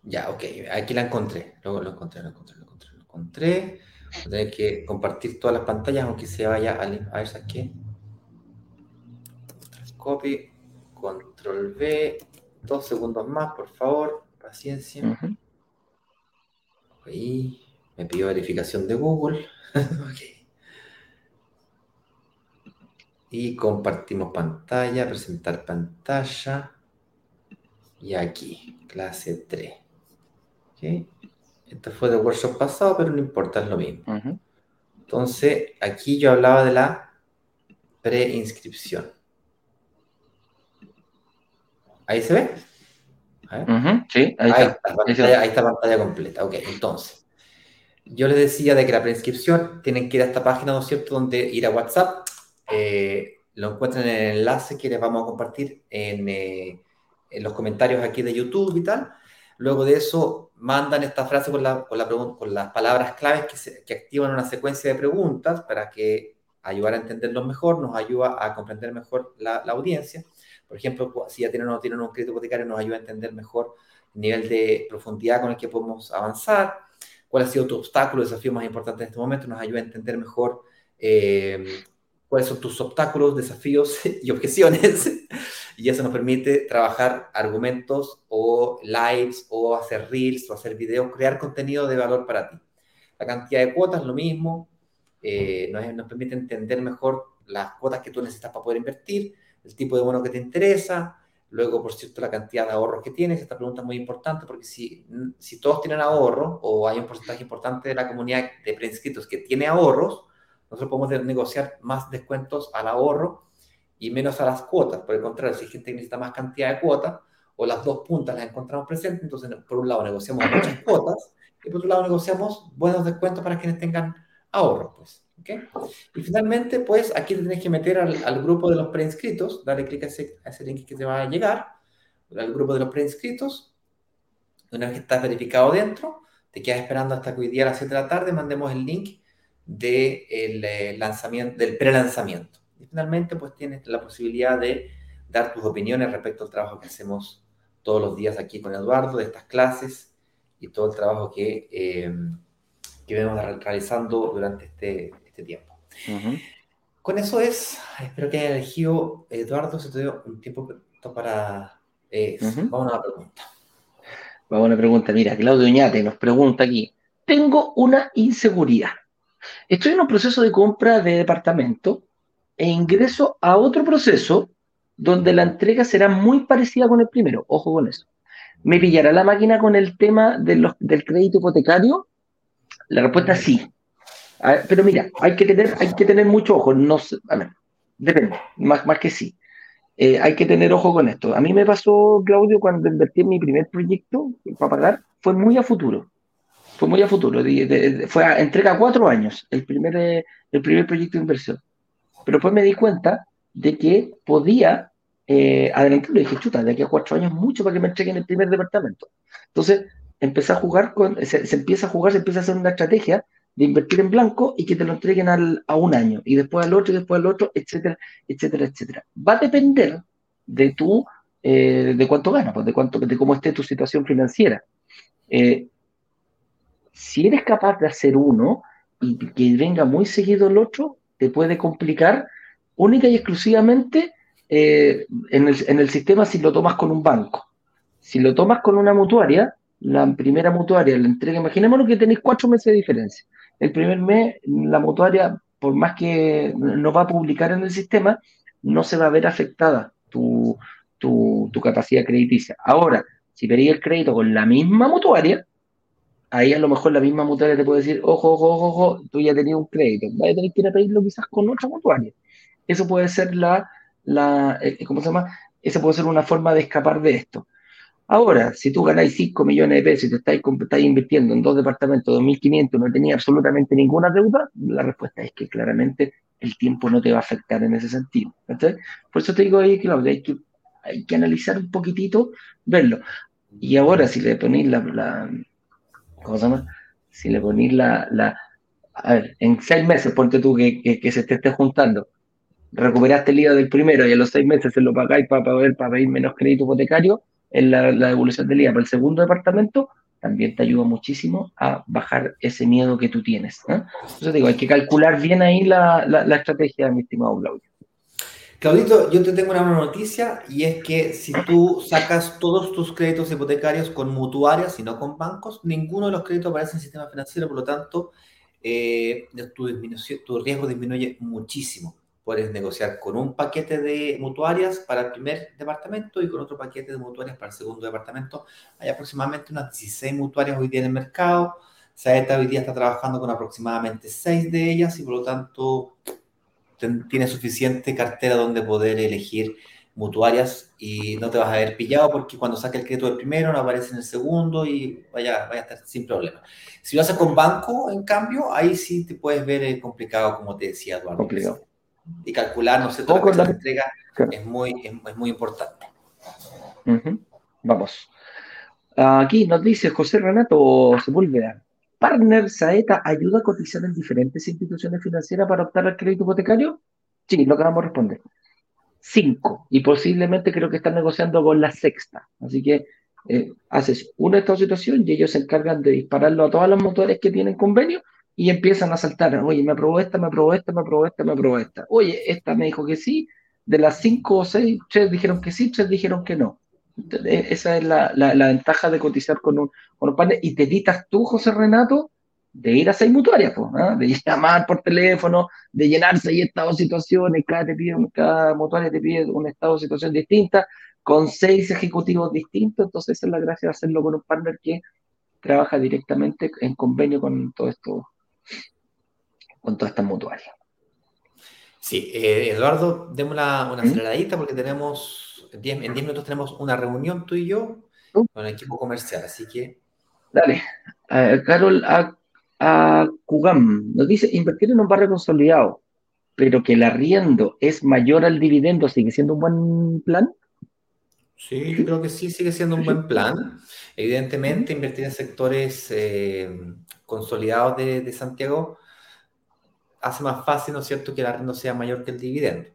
Ya, ok. Aquí la encontré. Luego lo encontré, lo encontré, lo encontré. Lo encontré. Voy a tener que compartir todas las pantallas, aunque se vaya a, a ver aquí. Copy, control V, dos segundos más, por favor, paciencia. Ahí me pidió verificación de Google. okay. Y compartimos pantalla, presentar pantalla. Y aquí, clase 3. ¿Okay? Esto fue del workshop pasado, pero no importa, es lo mismo. Entonces, aquí yo hablaba de la preinscripción. ¿Ahí se ve? Sí, ahí, está. Pantalla, ahí está pantalla completa. Ok, entonces. Yo les decía de que la preinscripción tienen que ir a esta página, ¿no es cierto?, donde ir a WhatsApp. Eh, lo encuentran en el enlace que les vamos a compartir en, eh, en los comentarios aquí de YouTube y tal. Luego de eso, mandan esta frase con, la, con, la con las palabras claves que, activan una secuencia de preguntas para que ayudar a entenderlos mejor, nos ayuda a comprender mejor la, la audiencia. Por ejemplo, si ya tienen o no tienen un crédito hipotecario, nos ayuda a entender mejor el nivel de profundidad con el que podemos avanzar, cuál ha sido tu obstáculo, desafío más importante en este momento, nos ayuda a entender mejor eh, cuáles son tus obstáculos, desafíos y objeciones. Y eso nos permite trabajar argumentos o lives o hacer reels o hacer videos, crear contenido de valor para ti. La cantidad de cuotas, lo mismo, eh, nos, nos, permite entender mejor las cuotas que tú necesitas para poder invertir, el tipo de bono que te interesa, luego, por cierto, la cantidad de ahorros que tienes. Esta pregunta es muy importante porque si, si todos tienen ahorro o hay un porcentaje importante de la comunidad de preinscritos que tiene ahorros, nosotros podemos negociar más descuentos al ahorro y menos a las cuotas. Por el contrario, si hay gente que necesita más cantidad de cuotas o las dos puntas las encontramos presentes, entonces por un lado negociamos muchas cuotas y por otro lado negociamos buenos descuentos para quienes tengan ahorro. Pues, ¿okay? Y finalmente, pues aquí te tienes que meter al, grupo de los preinscritos, darle clic a ese, a ese link que te va a llegar, al grupo de los preinscritos. Una vez que estás verificado dentro, te quedas esperando hasta que hoy día a las 7 de la tarde mandemos el link del de eh, lanzamiento, del pre-lanzamiento. Y finalmente, pues tienes la posibilidad de dar tus opiniones respecto al trabajo que hacemos todos los días aquí con Eduardo, de estas clases y todo el trabajo que, eh, que venimos realizando durante este, este tiempo. Con eso es, espero que haya elegido, Eduardo, se te dio un tiempo para... Eh, Vamos a una pregunta. Vamos a una pregunta. Mira, Claudio Uñate nos pregunta aquí. Tengo una inseguridad. Estoy en un proceso de compra de departamento e ingreso a otro proceso donde la entrega será muy parecida con el primero. Ojo con eso. ¿Me pillará la máquina con el tema de los, del crédito hipotecario? La respuesta es sí. pero mira, hay que tener, hay que tener mucho ojo. No a ver, depende, más, más que sí. Eh, hay que tener ojo con esto. A mí me pasó, Claudio, cuando invertí en mi primer proyecto para pagar, fue muy a futuro. Fue muy a futuro. fue a, entrega cuatro años el primer, eh, el primer proyecto de inversión. Pero después me di cuenta de que podía eh, adelantar. Le dije, chuta, de aquí a cuatro años mucho para que me entreguen el primer departamento. Entonces, empecé a jugar con, se, empieza a jugar, se empieza a hacer una estrategia de invertir en blanco y que te lo entreguen al, a un año, y después al otro, y después al otro, etcétera, etcétera, etcétera. Va a depender de tu, eh, de cuánto ganas, pues de cuánto, de cómo esté tu situación financiera. Eh, si eres capaz de hacer uno y que venga muy seguido el otro, te puede complicar única y exclusivamente eh, en, el, en, el, sistema si lo tomas con un banco. Si lo tomas con una mutuaria, la primera mutuaria la entrega, imaginémonos que tenéis cuatro meses de diferencia. El primer mes, la mutuaria, por más que no va a publicar en el sistema, no se va a ver afectada tu, tu, tu capacidad crediticia. Ahora, si pedís el crédito con la misma mutuaria, ahí a lo mejor la misma mutuaria te puede decir, ojo, ojo, ojo, ojo, tú ya tenías un crédito, vas a tener que ir a pedirlo quizás con otra mutuaria. Eso puede ser la, la eh, ¿cómo se llama? Esa puede ser una forma de escapar de esto. Ahora, si tú ganáis 5 millones de pesos y te estáis, estáis invirtiendo en dos departamentos, 2.500, no tenía absolutamente ninguna deuda, la respuesta es que claramente el tiempo no te va a afectar en ese sentido. Por eso te digo ahí, Claudia, hay que, hay que analizar un poquitito, verlo. Y ahora, si le ponéis la, la ¿cómo se llama? Si le ponéis la, la, a ver, en seis meses, ponte tú que, que, se te esté juntando, recuperaste el IVA del primero y a los seis meses se lo pagáis para, para, para pedir menos crédito hipotecario, en la, la devolución del IVA para el segundo departamento, también te ayuda muchísimo a bajar ese miedo que tú tienes. Entonces digo, hay que calcular bien ahí la, la, estrategia, mi estimado Claudio. Claudito, yo te tengo una buena noticia y es que si tú sacas todos tus créditos hipotecarios con mutuarias y no con bancos, ninguno de los créditos aparece en el sistema financiero, por lo tanto, eh, tu, tu riesgo disminuye muchísimo puedes negociar con un paquete de mutuarias para el primer departamento y con otro paquete de mutuarias para el segundo departamento. Hay aproximadamente unas 16 mutuarias hoy día en el mercado. Saeta hoy día está trabajando con aproximadamente 6 de ellas y por lo tanto tiene suficiente cartera donde poder elegir mutuarias y no te vas a ver pillado porque cuando saque el crédito del primero no aparece en el segundo y vaya, vaya a estar sin problema. Si lo haces con banco, en cambio, ahí sí te puedes ver eh, complicado, como te decía Eduardo. Complicado y calcular, no sé, toda la entrega es, muy, es, muy importante. Vamos. Aquí nos dice José Renato Sepúlveda. ¿Partner Saeta ayuda a cotizar en diferentes instituciones financieras para optar al crédito hipotecario? Sí, lo que vamos a responder. Cinco. Y posiblemente creo que están negociando con la sexta. Así que eh, haces una de esta situación y ellos se encargan de dispararlo a todas las motores que tienen convenio y empiezan a saltar. Oye, me aprobó esta, me aprobó esta, me aprobó esta, me aprobó esta. Oye, esta me dijo que sí. De las cinco o seis, tres dijeron que sí, tres dijeron que no. E, esa es la, la, ventaja de cotizar con un, con un panel. Y te evitas tú, José Renato, de ir a seis mutuarias, pues, de llamar por teléfono, de llenarse ahí estado de situaciones, cada, te pide, cada mutuaria te pide un estado de situación distinta, con seis ejecutivos distintos, entonces esa es la gracia de hacerlo con un partner que trabaja directamente en convenio con todo esto, con todas estas mutuarias. Sí, eh, Eduardo, demos una, una ¿Mm? aceleradita porque tenemos, en 10 minutos tenemos una reunión tú y yo ¿Mm? con el equipo comercial, así que... Dale, Carol a, a Cugam nos dice, invertir en un barrio consolidado, pero que el arriendo es mayor al dividendo, ¿sigue siendo un buen plan? Sí, yo creo que sí, sigue siendo un buen plan. Evidentemente, invertir en sectores eh, consolidados de, Santiago hace más fácil, ¿no es cierto?, que el arriendo sea mayor que el dividendo.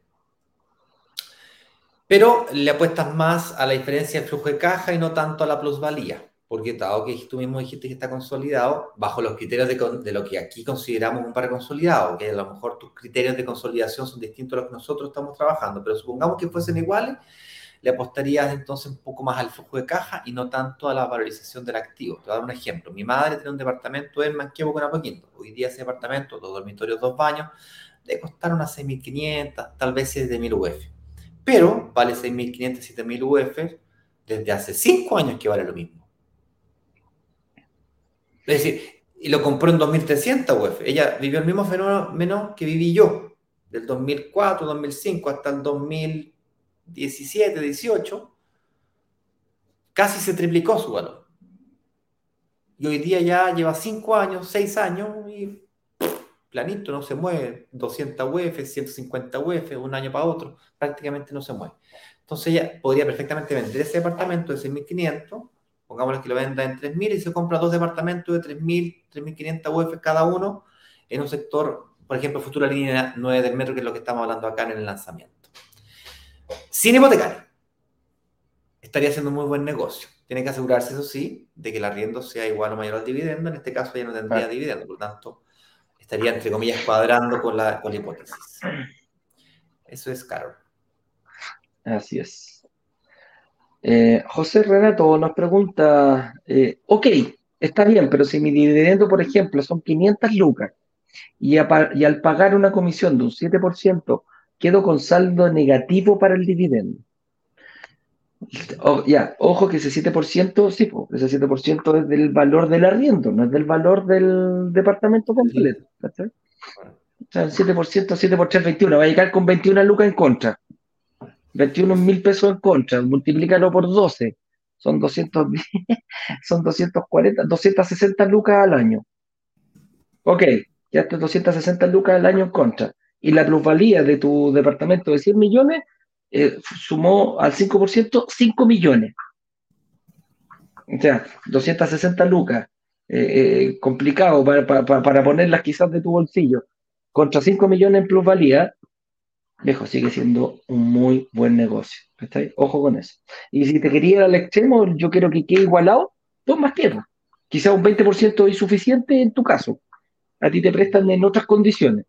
Pero le apuestas más a la diferencia del flujo de caja y no tanto a la plusvalía, porque dado que tú mismo dijiste que está consolidado, bajo los criterios de, lo que aquí consideramos un par consolidado, que a lo mejor tus criterios de consolidación son distintos a los que nosotros estamos trabajando, pero supongamos que fuesen iguales, le apostarías entonces un poco más al flujo de caja y no tanto a la valorización del activo. Te voy a dar un ejemplo. Mi madre tiene un departamento en Manquevo con Apoquindo. Hoy día ese departamento, dos dormitorios, dos baños, le costaron unas 6.500, tal vez 7.000 UF. Pero vale 6.500, 7.000 UF desde hace 5 años que vale lo mismo. Es decir, y lo compró en 2.300 UF. Ella vivió el mismo fenómeno que viví yo, del 2004, 2005 hasta el 2000 17, 18, casi se triplicó su valor. Y hoy día ya lleva 5 años, 6 años y planito, no se mueve. 200 UF, 150 UF, un año para otro, prácticamente no se mueve. Entonces ella podría perfectamente vender ese departamento de 6.500, pongámosle que lo venda en 3.000 y se compra dos departamentos de 3.000, 3.500 UF cada uno en un sector, por ejemplo, futura línea 9 del metro, que es lo que estamos hablando acá en el lanzamiento sin hipotecario. Estaría haciendo un muy buen negocio. Tiene que asegurarse, eso sí, de que el arriendo sea igual o mayor al dividendo. En este caso ya no tendría dividendo, por lo tanto, estaría, entre comillas, cuadrando con la, con hipótesis. Eso es caro. Así es. Eh, José Renato nos pregunta, eh, ok, está bien, pero si mi dividendo, por ejemplo, son 500 lucas y, y al pagar una comisión de un 7%, quedo con saldo negativo para el dividendo. Ya, ojo que ese 7%, sí, ese 7% es del valor del arriendo, no es del valor del departamento completo. O sea, el 7%, 7 por 3, 21, va a llegar con 21 lucas en contra. 21 mil pesos en contra, multiplícalo por 12. son 210, son 240, 260 lucas al año. Ok, ya estás 260 lucas al año en contra. Y la plusvalía de tu departamento de 100 millones eh, sumó al 5% 5 millones. O sea, 260 lucas. Eh, eh, complicado para, para, ponerlas quizás de tu bolsillo. Contra 5 millones en plusvalía, viejo, sigue siendo un muy buen negocio. Ojo con eso. Y si te quería ir al extremo, yo quiero que quede igualado, dos más tiempo. Quizás un 20% es suficiente en tu caso. A ti te prestan en otras condiciones.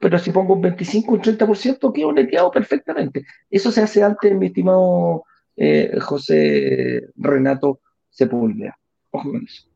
Pero si pongo un 25, un 30%, quedo neteado perfectamente. Eso se hace antes, mi estimado eh, José Renato Sepúlveda. Ojo con eso.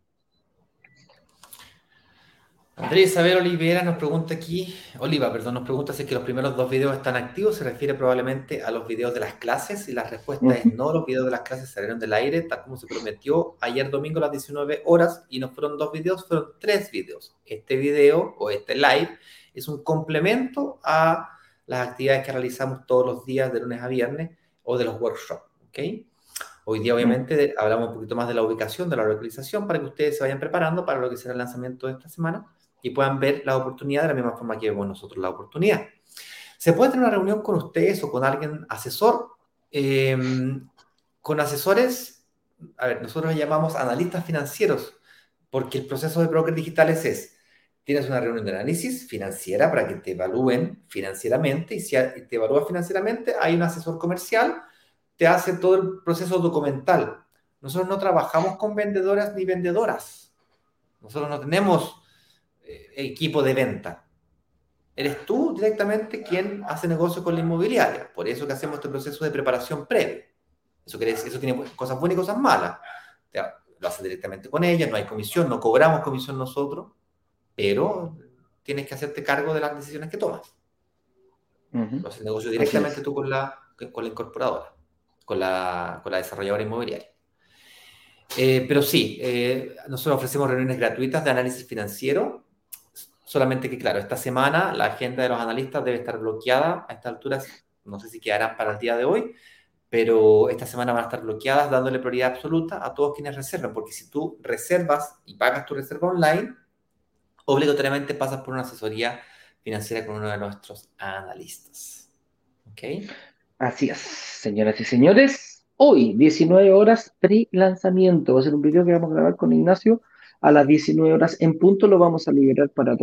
Andrés Isabel Olivera nos pregunta aquí, Oliva, perdón, nos pregunta si es que los primeros dos videos están activos, se refiere probablemente a los videos de las clases y la respuesta es no, los videos de las clases salieron del aire, tal como se prometió ayer domingo a las 19 horas y no fueron dos videos, fueron tres videos. Este video o este live es un complemento a las actividades que realizamos todos los días de lunes a viernes o de los workshops, ¿ok? Hoy día, obviamente, hablamos un poquito más de la ubicación, de la localización, para que ustedes se vayan preparando para lo que será el lanzamiento de esta semana y puedan ver la oportunidad de la misma forma que vemos nosotros la oportunidad. Se puede tener una reunión con ustedes o con alguien asesor. Em, con asesores, a ver, nosotros llamamos analistas financieros, porque el proceso de brokers digitales es, tienes una reunión de análisis financiera para que te evalúen financieramente, y si te evalúa financieramente, hay un asesor comercial, te hace todo el proceso documental. Nosotros no trabajamos con vendedoras ni vendedoras. Nosotros no tenemos eh, equipo de venta. Eres tú directamente quien hace negocio con la inmobiliaria. Por eso que hacemos este proceso de preparación previo. Eso, eso tiene cosas buenas y cosas malas. Lo haces directamente con ella, no hay comisión, no cobramos comisión nosotros, pero tienes que hacerte cargo de las decisiones que tomas. Lo haces negocio directamente tú con la, con la incorporadora, con la, con la desarrolladora inmobiliaria. Eh, pero sí, eh, nosotros ofrecemos reuniones gratuitas de análisis financiero Solamente que, claro, esta semana la agenda de los analistas debe estar bloqueada a estas alturas. No sé si quedarán para el día de hoy, pero esta semana van a estar bloqueadas dándole prioridad absoluta a todos quienes reservan, porque si tú reservas y pagas tu reserva online, obligatoriamente pasas por una asesoría financiera con uno de nuestros analistas. ¿Ok? Así es, señoras y señores. Hoy, 19 horas pre-lanzamiento. Va a ser un video que vamos a grabar con Ignacio a las 19 horas en punto lo vamos a liberar para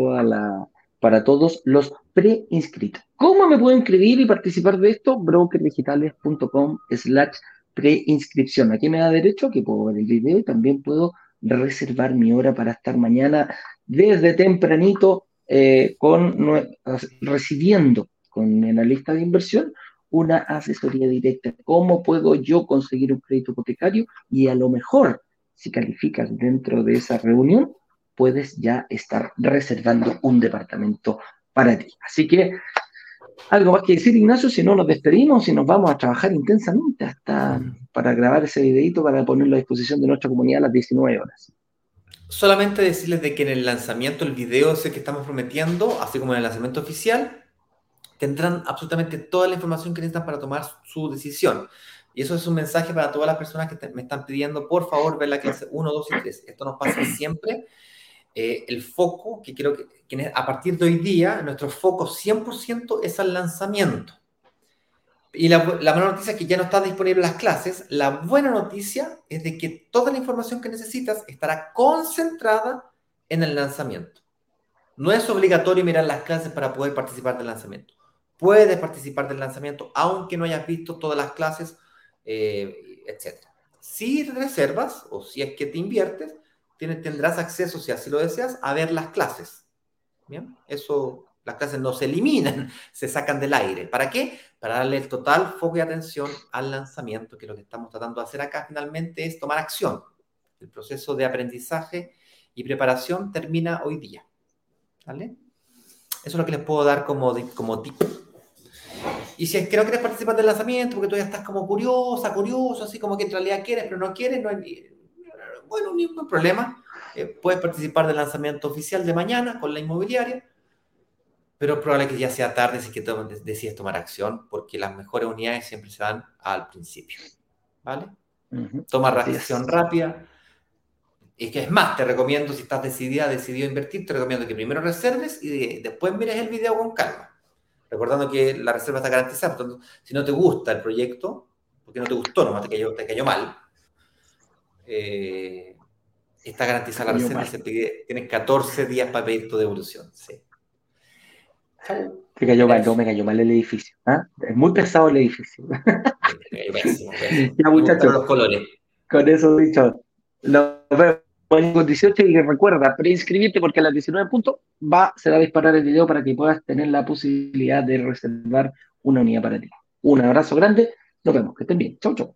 para todos los preinscritos. ¿Cómo me puedo inscribir y participar de esto? brokerdigitales.com slash preinscripción. Aquí me da derecho que puedo ver el video y también puedo reservar mi hora para estar mañana desde tempranito eh, con, recibiendo con mi analista de inversión una asesoría directa. ¿Cómo puedo yo conseguir un crédito hipotecario? Y a lo mejor si calificas dentro de esa reunión, puedes ya estar reservando un departamento para ti. Así que, algo más que decir, Ignacio, si no nos despedimos y nos vamos a trabajar intensamente hasta para grabar ese videito para ponerlo a disposición de nuestra comunidad a las 19 horas. Solamente decirles de que en el lanzamiento, el video ese que estamos prometiendo, así como en el lanzamiento oficial, tendrán absolutamente toda la información que necesitan para tomar su decisión. Y eso es un mensaje para todas las personas que me están pidiendo, por favor, ver la clase 1, 2 y 3. Esto nos pasa siempre. Eh, el foco, que quiero que, a partir de hoy día, nuestro foco 100% es al lanzamiento. Y la, la mala noticia es que ya no están disponibles las clases. La buena noticia es de que toda la información que necesitas estará concentrada en el lanzamiento. No es obligatorio mirar las clases para poder participar del lanzamiento. Puedes participar del lanzamiento aunque no hayas visto todas las clases eh, etc. Si reservas o si es que te inviertes, tienes, tendrás acceso, si así lo deseas, a ver las clases. ¿Bien? Eso, las clases no se eliminan, se sacan del aire. ¿Para qué? Para darle el total foco y atención al lanzamiento, que lo que estamos tratando de hacer acá finalmente es tomar acción. El proceso de aprendizaje y preparación termina hoy día. ¿Vale? Eso es lo que les puedo dar como, como tip y si es que no quieres participar del lanzamiento porque ya estás como curiosa, curioso, así como que en realidad quieres, pero no quieres, no hay, bueno, ningún problema. Eh, puedes participar del lanzamiento oficial de mañana con la inmobiliaria, pero es probable que ya sea tarde si que decides tomar acción, porque las mejores unidades siempre se dan al principio. ¿Vale? Toma reacción rápida. Y que es más, te recomiendo, si estás decidida, decidido a invertir, te recomiendo que primero reserves y después mires el video con calma. Recordando que la reserva está garantizada. si no te gusta el proyecto, porque no te gustó, nomás te cayó, te cayó mal, eh, está garantizada la reserva. tienes 14 días para pedir tu devolución. Sí. Te cayó mal, no me cayó mal el edificio. ¿ah? Es muy pesado el edificio. ya, muchachos. Los colores. Con eso dicho, lo vemos en 18 y recuerda preinscribirte porque a las 19 puntos va, se va a disparar el video para que puedas tener la posibilidad de reservar una unidad para ti. Un abrazo grande, nos vemos, que estén bien. Chau, chau.